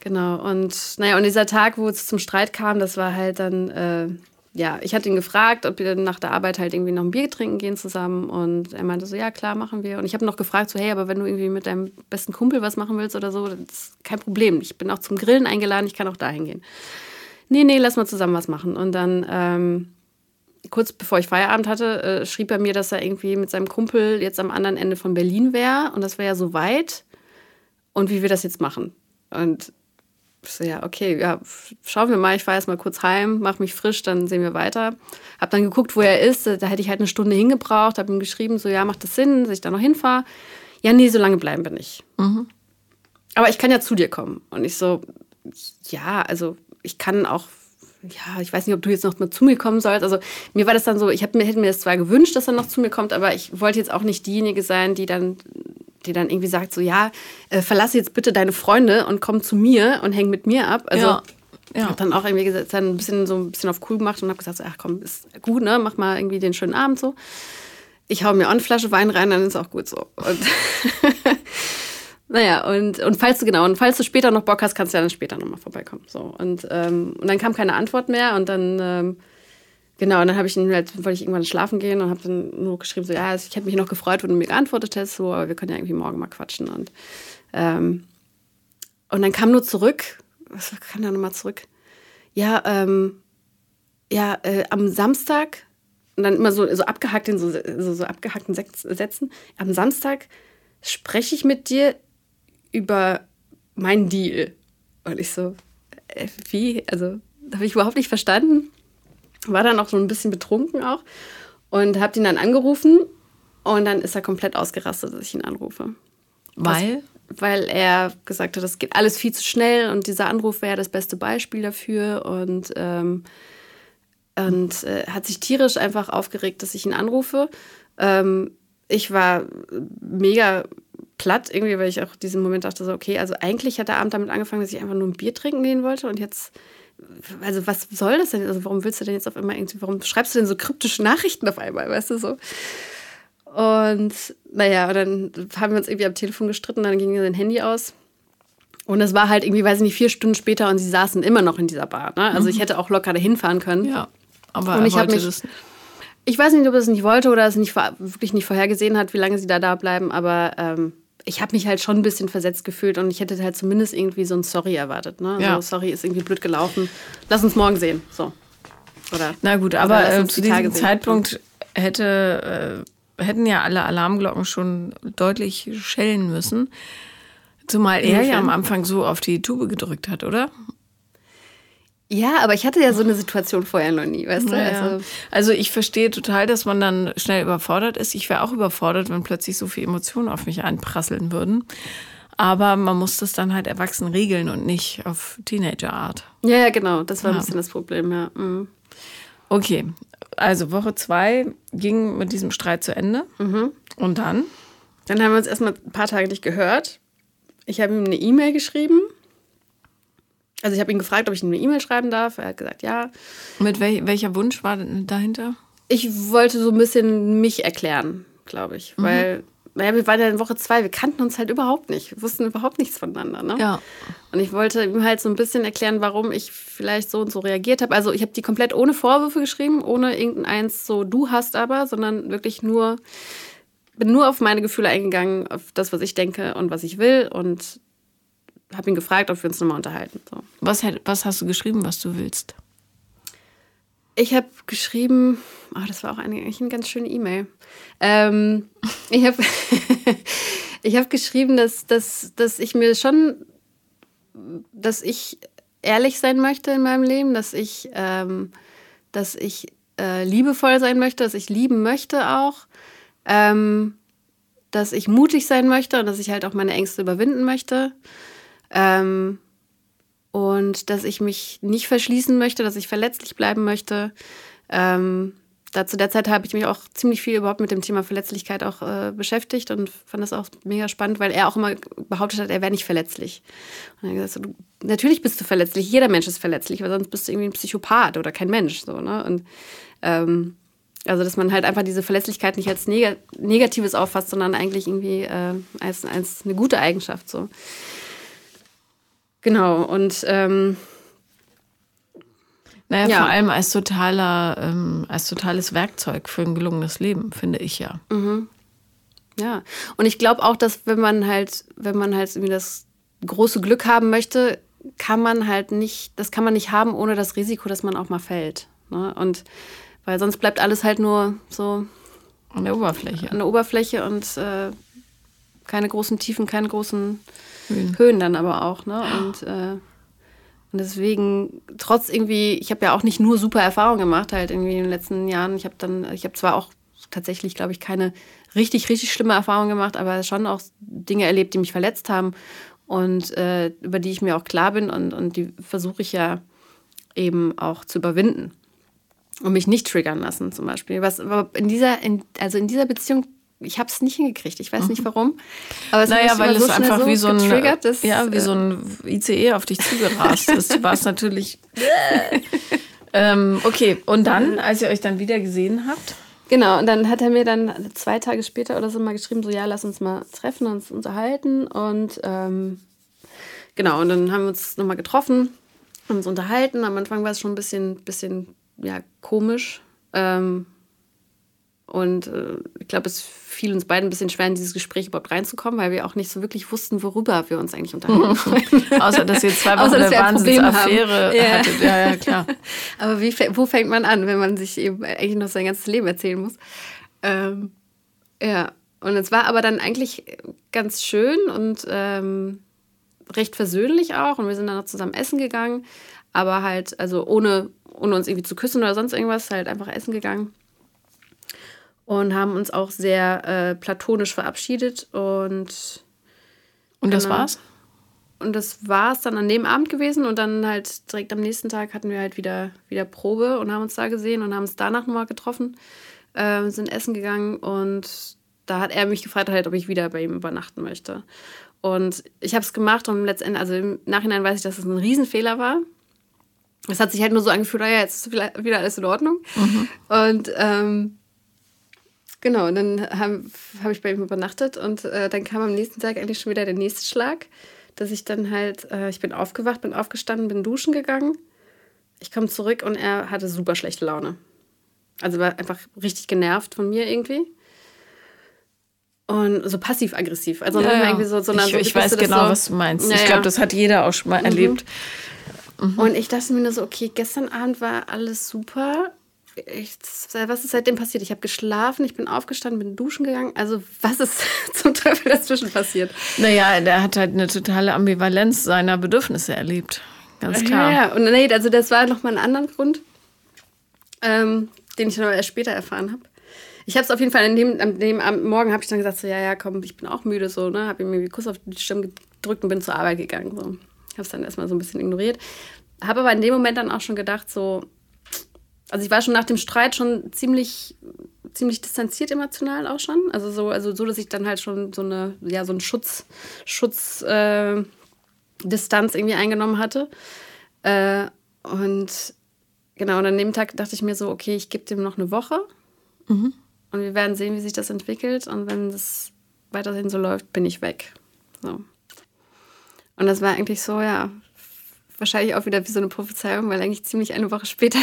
Genau. Und naja, und dieser Tag, wo es zum Streit kam, das war halt dann, äh, ja, ich hatte ihn gefragt, ob wir nach der Arbeit halt irgendwie noch ein Bier trinken gehen zusammen. Und er meinte so, ja, klar, machen wir. Und ich habe noch gefragt, so, hey, aber wenn du irgendwie mit deinem besten Kumpel was machen willst oder so, das ist kein Problem. Ich bin auch zum Grillen eingeladen, ich kann auch dahin gehen. Nee, nee, lass mal zusammen was machen. Und dann, ähm, kurz bevor ich Feierabend hatte, äh, schrieb er mir, dass er irgendwie mit seinem Kumpel jetzt am anderen Ende von Berlin wäre. Und das wäre ja so weit. Und wie wir das jetzt machen. Und so, ja, okay, ja, schauen wir mal, ich fahre erst mal kurz heim, mach mich frisch, dann sehen wir weiter. Hab dann geguckt, wo er ist, da hätte ich halt eine Stunde hingebraucht, hab ihm geschrieben, so, ja, macht das Sinn, dass ich da noch hinfahre? Ja, nee, so lange bleiben wir nicht. Mhm. Aber ich kann ja zu dir kommen. Und ich so, ja, also ich kann auch ja, ich weiß nicht, ob du jetzt noch mal zu mir kommen sollst. Also mir war das dann so, ich hab, hätte mir das zwar gewünscht, dass er noch zu mir kommt, aber ich wollte jetzt auch nicht diejenige sein, die dann die dann irgendwie sagt, so ja, äh, verlasse jetzt bitte deine Freunde und komm zu mir und häng mit mir ab. Also ja. Ja. Hab dann auch irgendwie gesagt, dann ein bisschen so ein bisschen auf cool gemacht und habe gesagt, so, ach komm, ist gut, ne? Mach mal irgendwie den schönen Abend so. Ich hau mir auch eine Flasche Wein rein, dann ist auch gut so. Und naja, und, und falls du genau, und falls du später noch Bock hast, kannst du ja dann später nochmal vorbeikommen. So. Und, ähm, und dann kam keine Antwort mehr und dann ähm, Genau, und dann habe ich ihn halt, wollte ich irgendwann schlafen gehen und habe dann nur geschrieben, so, ja, also ich hätte mich noch gefreut, wenn du mir geantwortet hättest, so, aber wir können ja irgendwie morgen mal quatschen. Und, ähm, und dann kam nur zurück, was kam da nochmal zurück? Ja, ähm, ja, äh, am Samstag, und dann immer so, so abgehackt in so, so, so abgehackten Sätzen, am Samstag spreche ich mit dir über meinen Deal. Und ich so, äh, wie? Also, habe ich überhaupt nicht verstanden war dann auch so ein bisschen betrunken auch und habe ihn dann angerufen und dann ist er komplett ausgerastet, dass ich ihn anrufe. Weil? Was, weil er gesagt hat, das geht alles viel zu schnell und dieser Anruf wäre das beste Beispiel dafür und, ähm, und äh, hat sich tierisch einfach aufgeregt, dass ich ihn anrufe. Ähm, ich war mega platt irgendwie, weil ich auch diesen Moment dachte so, okay, also eigentlich hat der Abend damit angefangen, dass ich einfach nur ein Bier trinken gehen wollte und jetzt also was soll das denn? Also warum willst du denn jetzt auf einmal irgendwie, warum schreibst du denn so kryptische Nachrichten auf einmal, weißt du so? Und naja, und dann haben wir uns irgendwie am Telefon gestritten, dann ging sein Handy aus. Und es war halt irgendwie, weiß ich nicht, vier Stunden später und sie saßen immer noch in dieser Bar. Ne? Also mhm. ich hätte auch locker dahin fahren können. Ja, aber und ich wollte mich, das Ich weiß nicht, ob er es nicht wollte oder es nicht wirklich nicht vorhergesehen hat, wie lange sie da da bleiben, aber ähm, ich habe mich halt schon ein bisschen versetzt gefühlt und ich hätte halt zumindest irgendwie so ein Sorry erwartet. Ne? Ja. So, sorry, ist irgendwie blöd gelaufen. Lass uns morgen sehen. So. Oder Na gut, aber äh, zu diesem Zeitpunkt hätte, äh, hätten ja alle Alarmglocken schon deutlich schellen müssen. Zumal er ja am Anfang so auf die Tube gedrückt hat, oder? Ja, aber ich hatte ja so eine Situation vorher noch nie, weißt du? Ja, also, also, ich verstehe total, dass man dann schnell überfordert ist. Ich wäre auch überfordert, wenn plötzlich so viele Emotionen auf mich einprasseln würden. Aber man muss das dann halt erwachsen regeln und nicht auf Teenager-Art. Ja, ja, genau. Das war ja. ein bisschen das Problem, ja. Mhm. Okay, also Woche zwei ging mit diesem Streit zu Ende. Mhm. Und dann? Dann haben wir uns erstmal ein paar Tage nicht gehört. Ich habe ihm eine E-Mail geschrieben also ich habe ihn gefragt, ob ich ihm eine E-Mail schreiben darf. Er hat gesagt, ja. Mit wel welcher Wunsch war dahinter? Ich wollte so ein bisschen mich erklären, glaube ich. Mhm. Weil, naja, wir waren ja in Woche zwei, wir kannten uns halt überhaupt nicht. Wir wussten überhaupt nichts voneinander. Ne? Ja. Und ich wollte ihm halt so ein bisschen erklären, warum ich vielleicht so und so reagiert habe. Also ich habe die komplett ohne Vorwürfe geschrieben, ohne irgendeins so du hast aber, sondern wirklich nur, bin nur auf meine Gefühle eingegangen, auf das, was ich denke und was ich will. Und habe ihn gefragt, ob wir uns nochmal unterhalten. So. Was, was hast du geschrieben, was du willst? Ich habe geschrieben, oh, das war auch eine, eigentlich eine ganz schöne E-Mail. Ähm, ich habe ich hab geschrieben, dass, dass, dass ich mir schon, dass ich ehrlich sein möchte in meinem Leben, dass ich, ähm, dass ich äh, liebevoll sein möchte, dass ich lieben möchte auch, ähm, dass ich mutig sein möchte und dass ich halt auch meine Ängste überwinden möchte. Ähm, und dass ich mich nicht verschließen möchte, dass ich verletzlich bleiben möchte. Ähm, da, zu der Zeit habe ich mich auch ziemlich viel überhaupt mit dem Thema Verletzlichkeit auch äh, beschäftigt und fand das auch mega spannend, weil er auch immer behauptet hat, er wäre nicht verletzlich. Und hat gesagt, du, natürlich bist du verletzlich, jeder Mensch ist verletzlich, weil sonst bist du irgendwie ein Psychopath oder kein Mensch. So, ne? Und ähm, also, dass man halt einfach diese Verletzlichkeit nicht als Neg Negatives auffasst, sondern eigentlich irgendwie äh, als, als eine gute Eigenschaft. So. Genau, und ähm, naja, ja. vor allem als totaler, ähm, als totales Werkzeug für ein gelungenes Leben, finde ich ja. Mhm. Ja. Und ich glaube auch, dass wenn man halt, wenn man halt irgendwie das große Glück haben möchte, kann man halt nicht, das kann man nicht haben ohne das Risiko, dass man auch mal fällt. Ne? Und weil sonst bleibt alles halt nur so an der Oberfläche. An der Oberfläche und äh, keine großen Tiefen, keine großen Höhen, Höhen dann aber auch. Ne? Und, äh, und deswegen, trotz irgendwie, ich habe ja auch nicht nur super Erfahrungen gemacht, halt irgendwie in den letzten Jahren. Ich habe dann, ich habe zwar auch tatsächlich, glaube ich, keine richtig, richtig schlimme Erfahrungen gemacht, aber schon auch Dinge erlebt, die mich verletzt haben und äh, über die ich mir auch klar bin und, und die versuche ich ja eben auch zu überwinden und mich nicht triggern lassen zum Beispiel. Was aber in dieser, in, also in dieser Beziehung ich habe es nicht hingekriegt. Ich weiß mhm. nicht warum. Aber es naja, weil es so einfach so wie so ein ist, ja wie so ein äh, ICE auf dich zugerast ist. War es natürlich. ähm, okay, und dann, als ihr euch dann wieder gesehen habt? Genau, und dann hat er mir dann zwei Tage später oder so mal geschrieben, so ja, lass uns mal treffen, und uns unterhalten. Und ähm, genau, und dann haben wir uns nochmal getroffen, haben uns unterhalten. Am Anfang war es schon ein bisschen, bisschen ja, komisch. Ähm, und äh, ich glaube, es fiel uns beiden ein bisschen schwer, in dieses Gespräch überhaupt reinzukommen, weil wir auch nicht so wirklich wussten, worüber wir uns eigentlich unterhalten wollten. Außer, dass ihr zwei Wochen eine Wahnsinnsaffäre ja. hattet. Ja, ja, klar. Aber wie, wo fängt man an, wenn man sich eben eigentlich noch sein ganzes Leben erzählen muss? Ähm, ja, und es war aber dann eigentlich ganz schön und ähm, recht versöhnlich auch. Und wir sind dann noch zusammen essen gegangen, aber halt, also ohne, ohne uns irgendwie zu küssen oder sonst irgendwas, halt einfach essen gegangen und haben uns auch sehr äh, platonisch verabschiedet und und das genau. war's und das war es dann an dem Abend gewesen und dann halt direkt am nächsten Tag hatten wir halt wieder wieder Probe und haben uns da gesehen und haben uns danach nochmal getroffen äh, sind essen gegangen und da hat er mich gefragt halt ob ich wieder bei ihm übernachten möchte und ich habe es gemacht und letztendlich also im Nachhinein weiß ich dass es ein Riesenfehler war es hat sich halt nur so angefühlt, oh ja, jetzt ist wieder alles in Ordnung. Mhm. Und ähm, Genau, und dann habe hab ich bei ihm übernachtet und äh, dann kam am nächsten Tag eigentlich schon wieder der nächste Schlag, dass ich dann halt, äh, ich bin aufgewacht, bin aufgestanden, bin duschen gegangen. Ich komme zurück und er hatte super schlechte Laune. Also war einfach richtig genervt von mir irgendwie. Und so passiv-aggressiv. Also ja, ja. irgendwie so, so, ich, so ich weiß genau, so, was du meinst. Ja, ich glaube, das hat jeder auch schon mal mhm. erlebt. Mhm. Und ich dachte mir nur so, okay, gestern Abend war alles super. Ich, was ist seitdem passiert? Ich habe geschlafen, ich bin aufgestanden, bin duschen gegangen. Also was ist zum Teufel dazwischen passiert? Naja, der hat halt eine totale Ambivalenz seiner Bedürfnisse erlebt. Ganz klar. Ja, und nee, also das war nochmal ein anderer Grund, ähm, den ich dann erst später erfahren habe. Ich habe es auf jeden Fall an dem, an dem am Morgen habe ich dann gesagt so ja ja komm ich bin auch müde so ne habe ihm irgendwie Kuss auf die Stirn gedrückt und bin zur Arbeit gegangen so habe es dann erstmal so ein bisschen ignoriert habe aber in dem Moment dann auch schon gedacht so also ich war schon nach dem Streit schon ziemlich ziemlich distanziert emotional auch schon also so also so dass ich dann halt schon so eine ja so einen Schutz Schutz äh, Distanz irgendwie eingenommen hatte äh, und genau und an dem Tag dachte ich mir so okay ich gebe dem noch eine Woche mhm. Und wir werden sehen, wie sich das entwickelt. Und wenn es weiterhin so läuft, bin ich weg. So. Und das war eigentlich so, ja, wahrscheinlich auch wieder wie so eine Prophezeiung, weil eigentlich ziemlich eine Woche später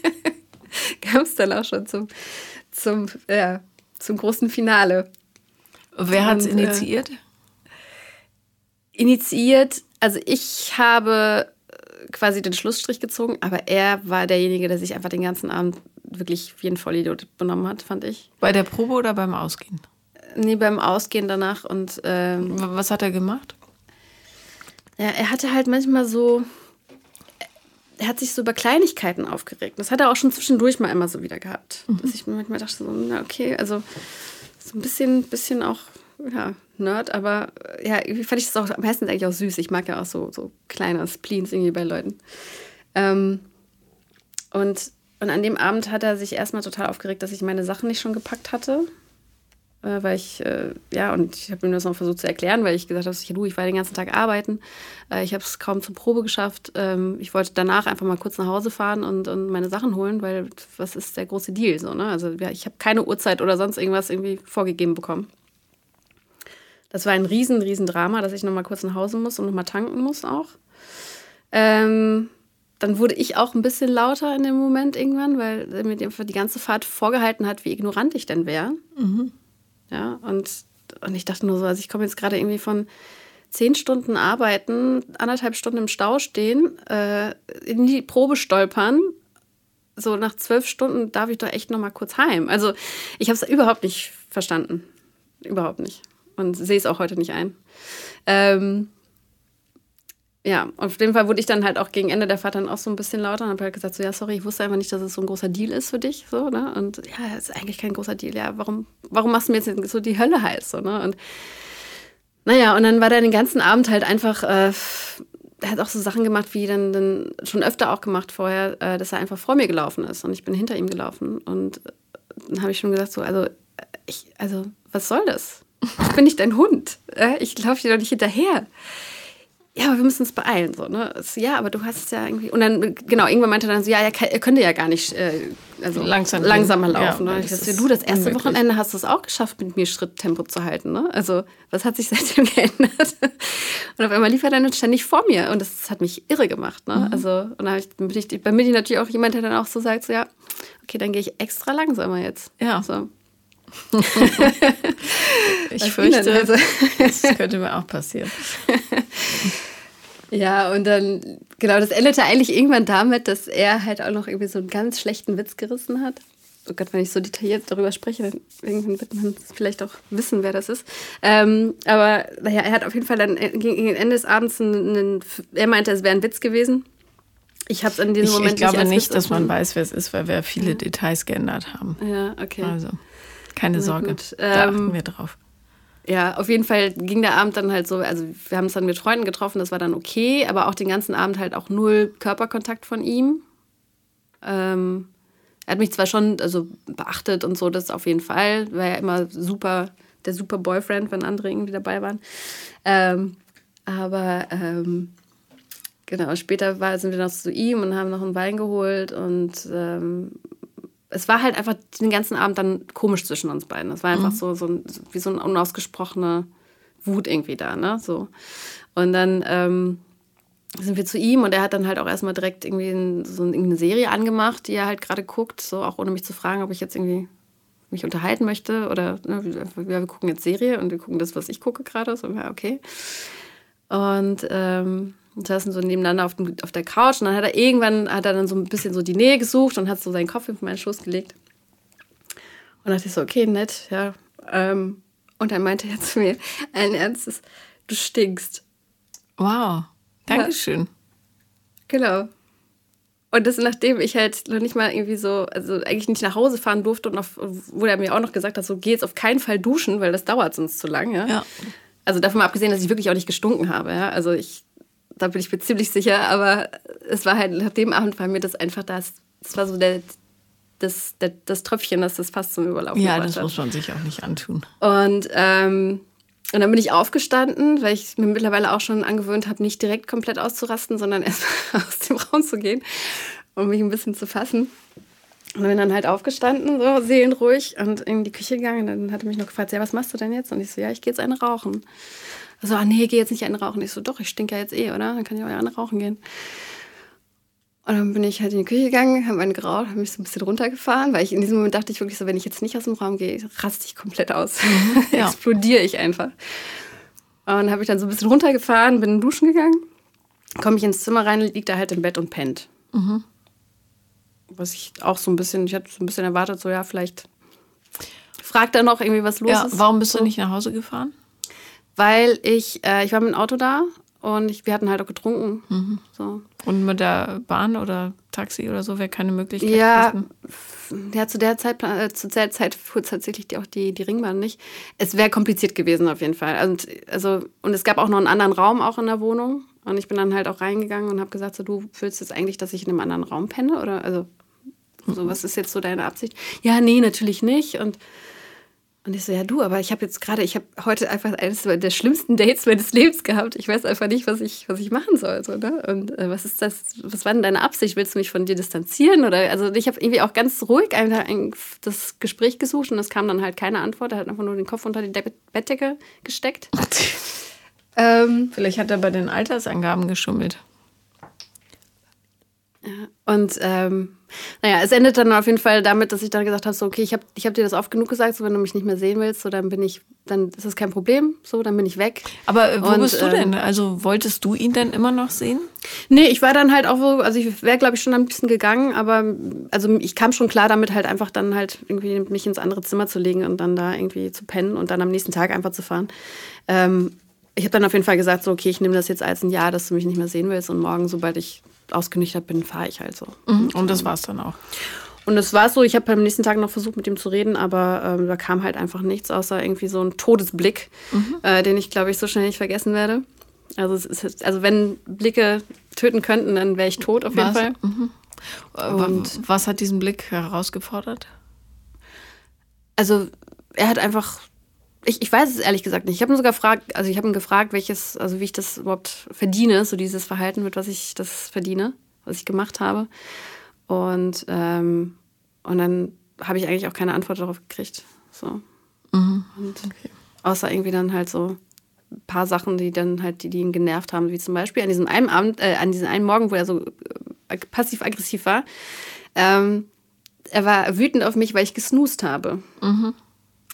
kam es dann auch schon zum, zum, ja, zum großen Finale. Wer hat es initiiert? Äh, initiiert, also ich habe quasi den Schlussstrich gezogen, aber er war derjenige, der sich einfach den ganzen Abend wirklich wie ein Vollidiot benommen hat, fand ich. Bei der Probe oder beim Ausgehen? Nee, beim Ausgehen danach. Und ähm, was hat er gemacht? Ja, er hatte halt manchmal so. Er hat sich so über Kleinigkeiten aufgeregt. Das hat er auch schon zwischendurch mal immer so wieder gehabt. Mhm. Dass ich mir manchmal dachte, so, na okay, also so ein bisschen, bisschen auch ja, Nerd, aber ja, irgendwie fand ich das auch meistens eigentlich auch süß. Ich mag ja auch so, so kleine Spleens irgendwie bei Leuten. Ähm, und und an dem Abend hat er sich erstmal total aufgeregt, dass ich meine Sachen nicht schon gepackt hatte. Äh, weil ich, äh, ja, und ich habe ihm das noch versucht zu erklären, weil ich gesagt habe, ich, du, ich war den ganzen Tag arbeiten. Äh, ich habe es kaum zur Probe geschafft. Ähm, ich wollte danach einfach mal kurz nach Hause fahren und, und meine Sachen holen, weil was ist der große Deal? So, ne? Also ja, ich habe keine Uhrzeit oder sonst irgendwas irgendwie vorgegeben bekommen. Das war ein riesen, riesen Drama, dass ich noch mal kurz nach Hause muss und noch mal tanken muss auch. Ähm, dann wurde ich auch ein bisschen lauter in dem Moment irgendwann, weil mir die ganze Fahrt vorgehalten hat, wie ignorant ich denn wäre. Mhm. Ja, und, und ich dachte nur so, also ich komme jetzt gerade irgendwie von zehn Stunden arbeiten, anderthalb Stunden im Stau stehen, äh, in die Probe stolpern. So nach zwölf Stunden darf ich doch echt noch mal kurz heim. Also ich habe es überhaupt nicht verstanden. Überhaupt nicht. Und sehe es auch heute nicht ein. Ähm, ja, auf jeden Fall wurde ich dann halt auch gegen Ende der Fahrt dann auch so ein bisschen lauter und habe halt gesagt, so ja, sorry, ich wusste einfach nicht, dass es so ein großer Deal ist für dich, so, ne? Und ja, es ist eigentlich kein großer Deal, ja, warum, warum machst du mir jetzt so die Hölle heiß, so, ne? Und naja, und dann war der den ganzen Abend halt einfach, äh, er hat auch so Sachen gemacht, wie dann, dann schon öfter auch gemacht vorher, äh, dass er einfach vor mir gelaufen ist und ich bin hinter ihm gelaufen und dann habe ich schon gesagt, so, also, ich, also, was soll das? Ich bin nicht dein Hund, äh? ich laufe dir doch nicht hinterher ja, aber wir müssen uns beeilen. So, ne? So, ja, aber du hast es ja irgendwie. Und dann, genau, irgendwann meinte er dann so, ja, er könnte ja gar nicht äh, also Langsam langsamer laufen. Ja, ne? das ja, du, das erste unmöglich. Wochenende hast du es auch geschafft, mit mir Schritttempo zu halten. Ne? Also, was hat sich seitdem geändert? Und auf einmal lief er dann ständig vor mir. Und das hat mich irre gemacht. Ne? Mhm. Also, und dann ich, bin, ich, bin ich natürlich auch jemand, der dann auch so sagt: so, ja, okay, dann gehe ich extra langsamer jetzt. Ja. So. ich fürchte, also. das könnte mir auch passieren. Ja, und dann, genau, das endete eigentlich irgendwann damit, dass er halt auch noch irgendwie so einen ganz schlechten Witz gerissen hat. Oh Gott, wenn ich so detailliert darüber spreche, dann irgendwann wird man vielleicht auch wissen, wer das ist. Ähm, aber naja, er hat auf jeden Fall dann gegen Ende des Abends einen, einen er meinte, es wäre ein Witz gewesen. Ich habe es in diesem ich, Moment Ich glaube nicht, nicht dass man weiß, wer es ist, weil wir viele ja. Details geändert haben. Ja, okay. Also, keine Na Sorge. Gut. Da ähm, achten wir drauf. Ja, auf jeden Fall ging der Abend dann halt so, also wir haben es dann mit Freunden getroffen, das war dann okay, aber auch den ganzen Abend halt auch null Körperkontakt von ihm. Ähm, er hat mich zwar schon also beachtet und so, das auf jeden Fall, war ja immer super, der super Boyfriend, wenn andere irgendwie dabei waren. Ähm, aber ähm, genau, später war, sind wir noch zu ihm und haben noch einen Wein geholt und ähm, es war halt einfach den ganzen Abend dann komisch zwischen uns beiden. Es war einfach mhm. so, so ein, wie so eine unausgesprochene Wut irgendwie da, ne? So. Und dann ähm, sind wir zu ihm und er hat dann halt auch erstmal direkt irgendwie so eine Serie angemacht, die er halt gerade guckt, so auch ohne mich zu fragen, ob ich jetzt irgendwie mich unterhalten möchte oder ne, wir, wir gucken jetzt Serie und wir gucken das, was ich gucke gerade. So, ja, okay. Und ähm, und saßen so nebeneinander auf, dem, auf der Couch. Und dann hat er irgendwann, hat er dann so ein bisschen so die Nähe gesucht und hat so seinen Kopf auf meinen Schoß gelegt. Und dachte ich so, okay, nett, ja. Ähm, und dann meinte er zu mir, allen Ernstes, du stinkst. Wow, Dankeschön. Ja. Genau. Und das nachdem ich halt noch nicht mal irgendwie so, also eigentlich nicht nach Hause fahren durfte und auf, wo er mir auch noch gesagt hat, so geh jetzt auf keinen Fall duschen, weil das dauert sonst zu lang. Ja? ja. Also davon mal abgesehen, dass ich wirklich auch nicht gestunken habe. Ja? Also ich da bin ich mir ziemlich sicher, aber es war halt nach dem Abend war mir das einfach das, das war so der, das, der, das Tröpfchen, das das fast zum Überlaufen Ja, das hat. muss man sich auch nicht antun. Und, ähm, und dann bin ich aufgestanden, weil ich mir mittlerweile auch schon angewöhnt habe, nicht direkt komplett auszurasten, sondern erst aus dem Raum zu gehen, um mich ein bisschen zu fassen. Und bin dann halt aufgestanden, so seelenruhig und in die Küche gegangen. Und dann hat er mich noch gefragt, ja, was machst du denn jetzt? Und ich so, ja, ich gehe jetzt eine rauchen. Also, ah, nee, geh jetzt nicht einen rauchen. Ich so, doch, ich stinke ja jetzt eh, oder? Dann kann ich auch ja eine rauchen gehen. Und dann bin ich halt in die Küche gegangen, habe meine Graut, habe mich so ein bisschen runtergefahren, weil ich in diesem Moment dachte ich wirklich so, wenn ich jetzt nicht aus dem Raum gehe, raste ich komplett aus. Ja. Explodiere ich einfach. Und dann habe ich dann so ein bisschen runtergefahren, bin in den Duschen gegangen, komme ich ins Zimmer rein, liegt da halt im Bett und pennt. Mhm. Was ich auch so ein bisschen, ich hatte so ein bisschen erwartet, so ja, vielleicht fragt er noch irgendwie, was los ja, ist. Warum bist du nicht nach Hause gefahren? weil ich, äh, ich war mit dem Auto da und ich, wir hatten halt auch getrunken. Mhm. So. Und mit der Bahn oder Taxi oder so wäre keine Möglichkeit ja, Ja, zu der Zeit, äh, zu der Zeit fuhr tatsächlich die, auch die, die Ringbahn nicht. Es wäre kompliziert gewesen auf jeden Fall. Und, also, und es gab auch noch einen anderen Raum auch in der Wohnung. Und ich bin dann halt auch reingegangen und habe gesagt, so, du willst jetzt eigentlich, dass ich in einem anderen Raum penne? Oder also, so, was ist jetzt so deine Absicht? Ja, nee, natürlich nicht. Und und ich so, ja du, aber ich habe jetzt gerade, ich habe heute einfach eines der schlimmsten Dates meines Lebens gehabt. Ich weiß einfach nicht, was ich, was ich machen soll. So, ne? Und äh, was ist das, was war denn deine Absicht? Willst du mich von dir distanzieren? Oder also ich habe irgendwie auch ganz ruhig einfach das Gespräch gesucht und es kam dann halt keine Antwort. Er hat einfach nur den Kopf unter die De Bettdecke gesteckt. ähm, Vielleicht hat er bei den Altersangaben geschummelt. Ja, und ähm, naja, es endet dann auf jeden Fall damit, dass ich dann gesagt habe, so, okay, ich habe ich hab dir das oft genug gesagt, so, wenn du mich nicht mehr sehen willst, so, dann bin ich, dann ist das kein Problem, so, dann bin ich weg. Aber äh, wo und, bist du denn? Ähm, also wolltest du ihn denn immer noch sehen? Nee, ich war dann halt auch so, also ich wäre, glaube ich, schon ein bisschen gegangen, aber also ich kam schon klar damit, halt einfach dann halt irgendwie mich ins andere Zimmer zu legen und dann da irgendwie zu pennen und dann am nächsten Tag einfach zu fahren. Ähm, ich habe dann auf jeden Fall gesagt, so, okay, ich nehme das jetzt als ein Jahr, dass du mich nicht mehr sehen willst und morgen, sobald ich ausgenüchtert bin, fahre ich halt so. Mhm. Und das war es dann auch. Und es war so, ich habe am nächsten Tag noch versucht, mit ihm zu reden, aber ähm, da kam halt einfach nichts, außer irgendwie so ein Todesblick, mhm. äh, den ich, glaube ich, so schnell nicht vergessen werde. Also, es ist, also wenn Blicke töten könnten, dann wäre ich tot auf jeden was? Fall. Mhm. Und was hat diesen Blick herausgefordert? Also er hat einfach ich, ich weiß es ehrlich gesagt nicht. Ich habe ihn sogar gefragt, also ich habe ihn gefragt, welches, also wie ich das überhaupt verdiene, so dieses Verhalten, mit was ich das verdiene, was ich gemacht habe. Und, ähm, und dann habe ich eigentlich auch keine Antwort darauf gekriegt. So. Mhm. Und okay. Außer irgendwie dann halt so ein paar Sachen, die dann halt, die, die ihn genervt haben, wie zum Beispiel an diesem einen Abend, äh, an diesem einen Morgen, wo er so äh, passiv-aggressiv war. Ähm, er war wütend auf mich, weil ich gesnoost habe. Mhm.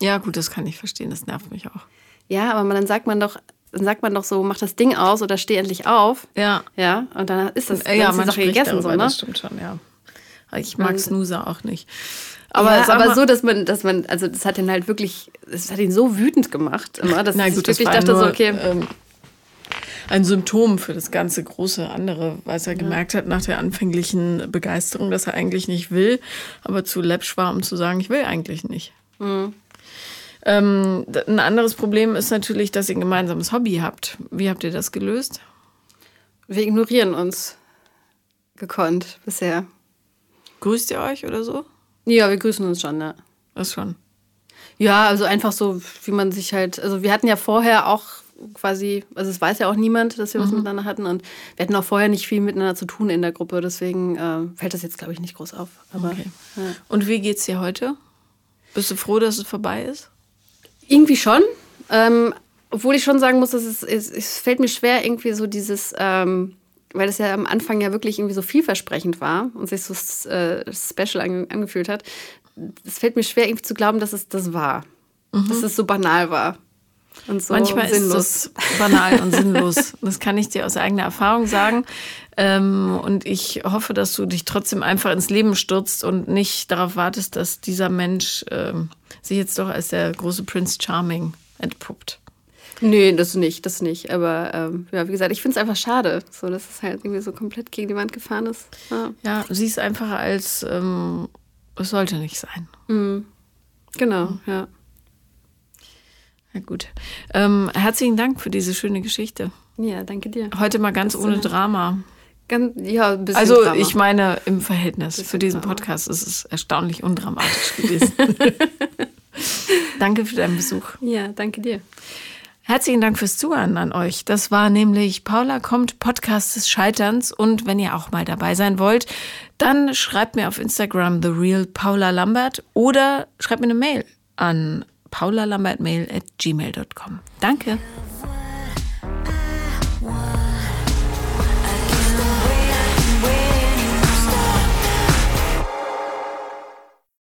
Ja, gut, das kann ich verstehen, das nervt mich auch. Ja, aber dann sagt man doch, dann sagt man doch so, mach das Ding aus oder steh endlich auf. Ja. Ja, und dann ist das, dann ja, ist die Sache gegessen, darüber, so, ne? Das stimmt schon, ja. Ich mag Snoozer auch nicht. Aber, ja, aber so, dass man, dass man, also das hat ihn halt wirklich, das hat ihn so wütend gemacht immer, dass Na gut, ich wirklich dachte nur, so, okay. Ähm, ein Symptom für das ganze große andere, weil er ja. gemerkt hat nach der anfänglichen Begeisterung, dass er eigentlich nicht will, aber zu läppsch war, um zu sagen, ich will eigentlich nicht. Mhm. Ähm, ein anderes Problem ist natürlich, dass ihr ein gemeinsames Hobby habt. Wie habt ihr das gelöst? Wir ignorieren uns gekonnt bisher. Grüßt ihr euch oder so? Ja, wir grüßen uns schon, ne? Das schon. Ja, also einfach so, wie man sich halt. Also, wir hatten ja vorher auch quasi, also es weiß ja auch niemand, dass wir mhm. was miteinander hatten und wir hatten auch vorher nicht viel miteinander zu tun in der Gruppe, deswegen äh, fällt das jetzt, glaube ich, nicht groß auf. Aber, okay. ja. Und wie geht's dir heute? Bist du froh, dass es vorbei ist? Irgendwie schon. Ähm, obwohl ich schon sagen muss, dass es, es, es fällt mir schwer, irgendwie so dieses, ähm, weil es ja am Anfang ja wirklich irgendwie so vielversprechend war und sich so äh, special ange angefühlt hat. Es fällt mir schwer, irgendwie zu glauben, dass es das war. Mhm. Dass es so banal war. und so Manchmal sinnlos. ist das banal und sinnlos. Das kann ich dir aus eigener Erfahrung sagen. Ähm, und ich hoffe, dass du dich trotzdem einfach ins Leben stürzt und nicht darauf wartest, dass dieser Mensch ähm, sich jetzt doch als der große Prince Charming entpuppt. Nee, das nicht, das nicht. Aber ähm, ja, wie gesagt, ich finde es einfach schade, so dass es halt irgendwie so komplett gegen die Wand gefahren ist. Ja, Ja, sieh es einfach als, ähm, es sollte nicht sein. genau, ja. Ja, gut. Ähm, herzlichen Dank für diese schöne Geschichte. Ja, danke dir. Heute mal ganz ohne Drama. Ganz, ja, ein bisschen Also, Drama. ich meine, im Verhältnis für diesen Drama. Podcast ist es erstaunlich undramatisch gewesen. Danke für deinen Besuch. Ja, danke dir. Herzlichen Dank fürs Zuhören an euch. Das war nämlich Paula kommt, Podcast des Scheiterns. Und wenn ihr auch mal dabei sein wollt, dann schreibt mir auf Instagram The Real Paula Lambert oder schreibt mir eine Mail an paulalambertmail at gmail.com. Danke.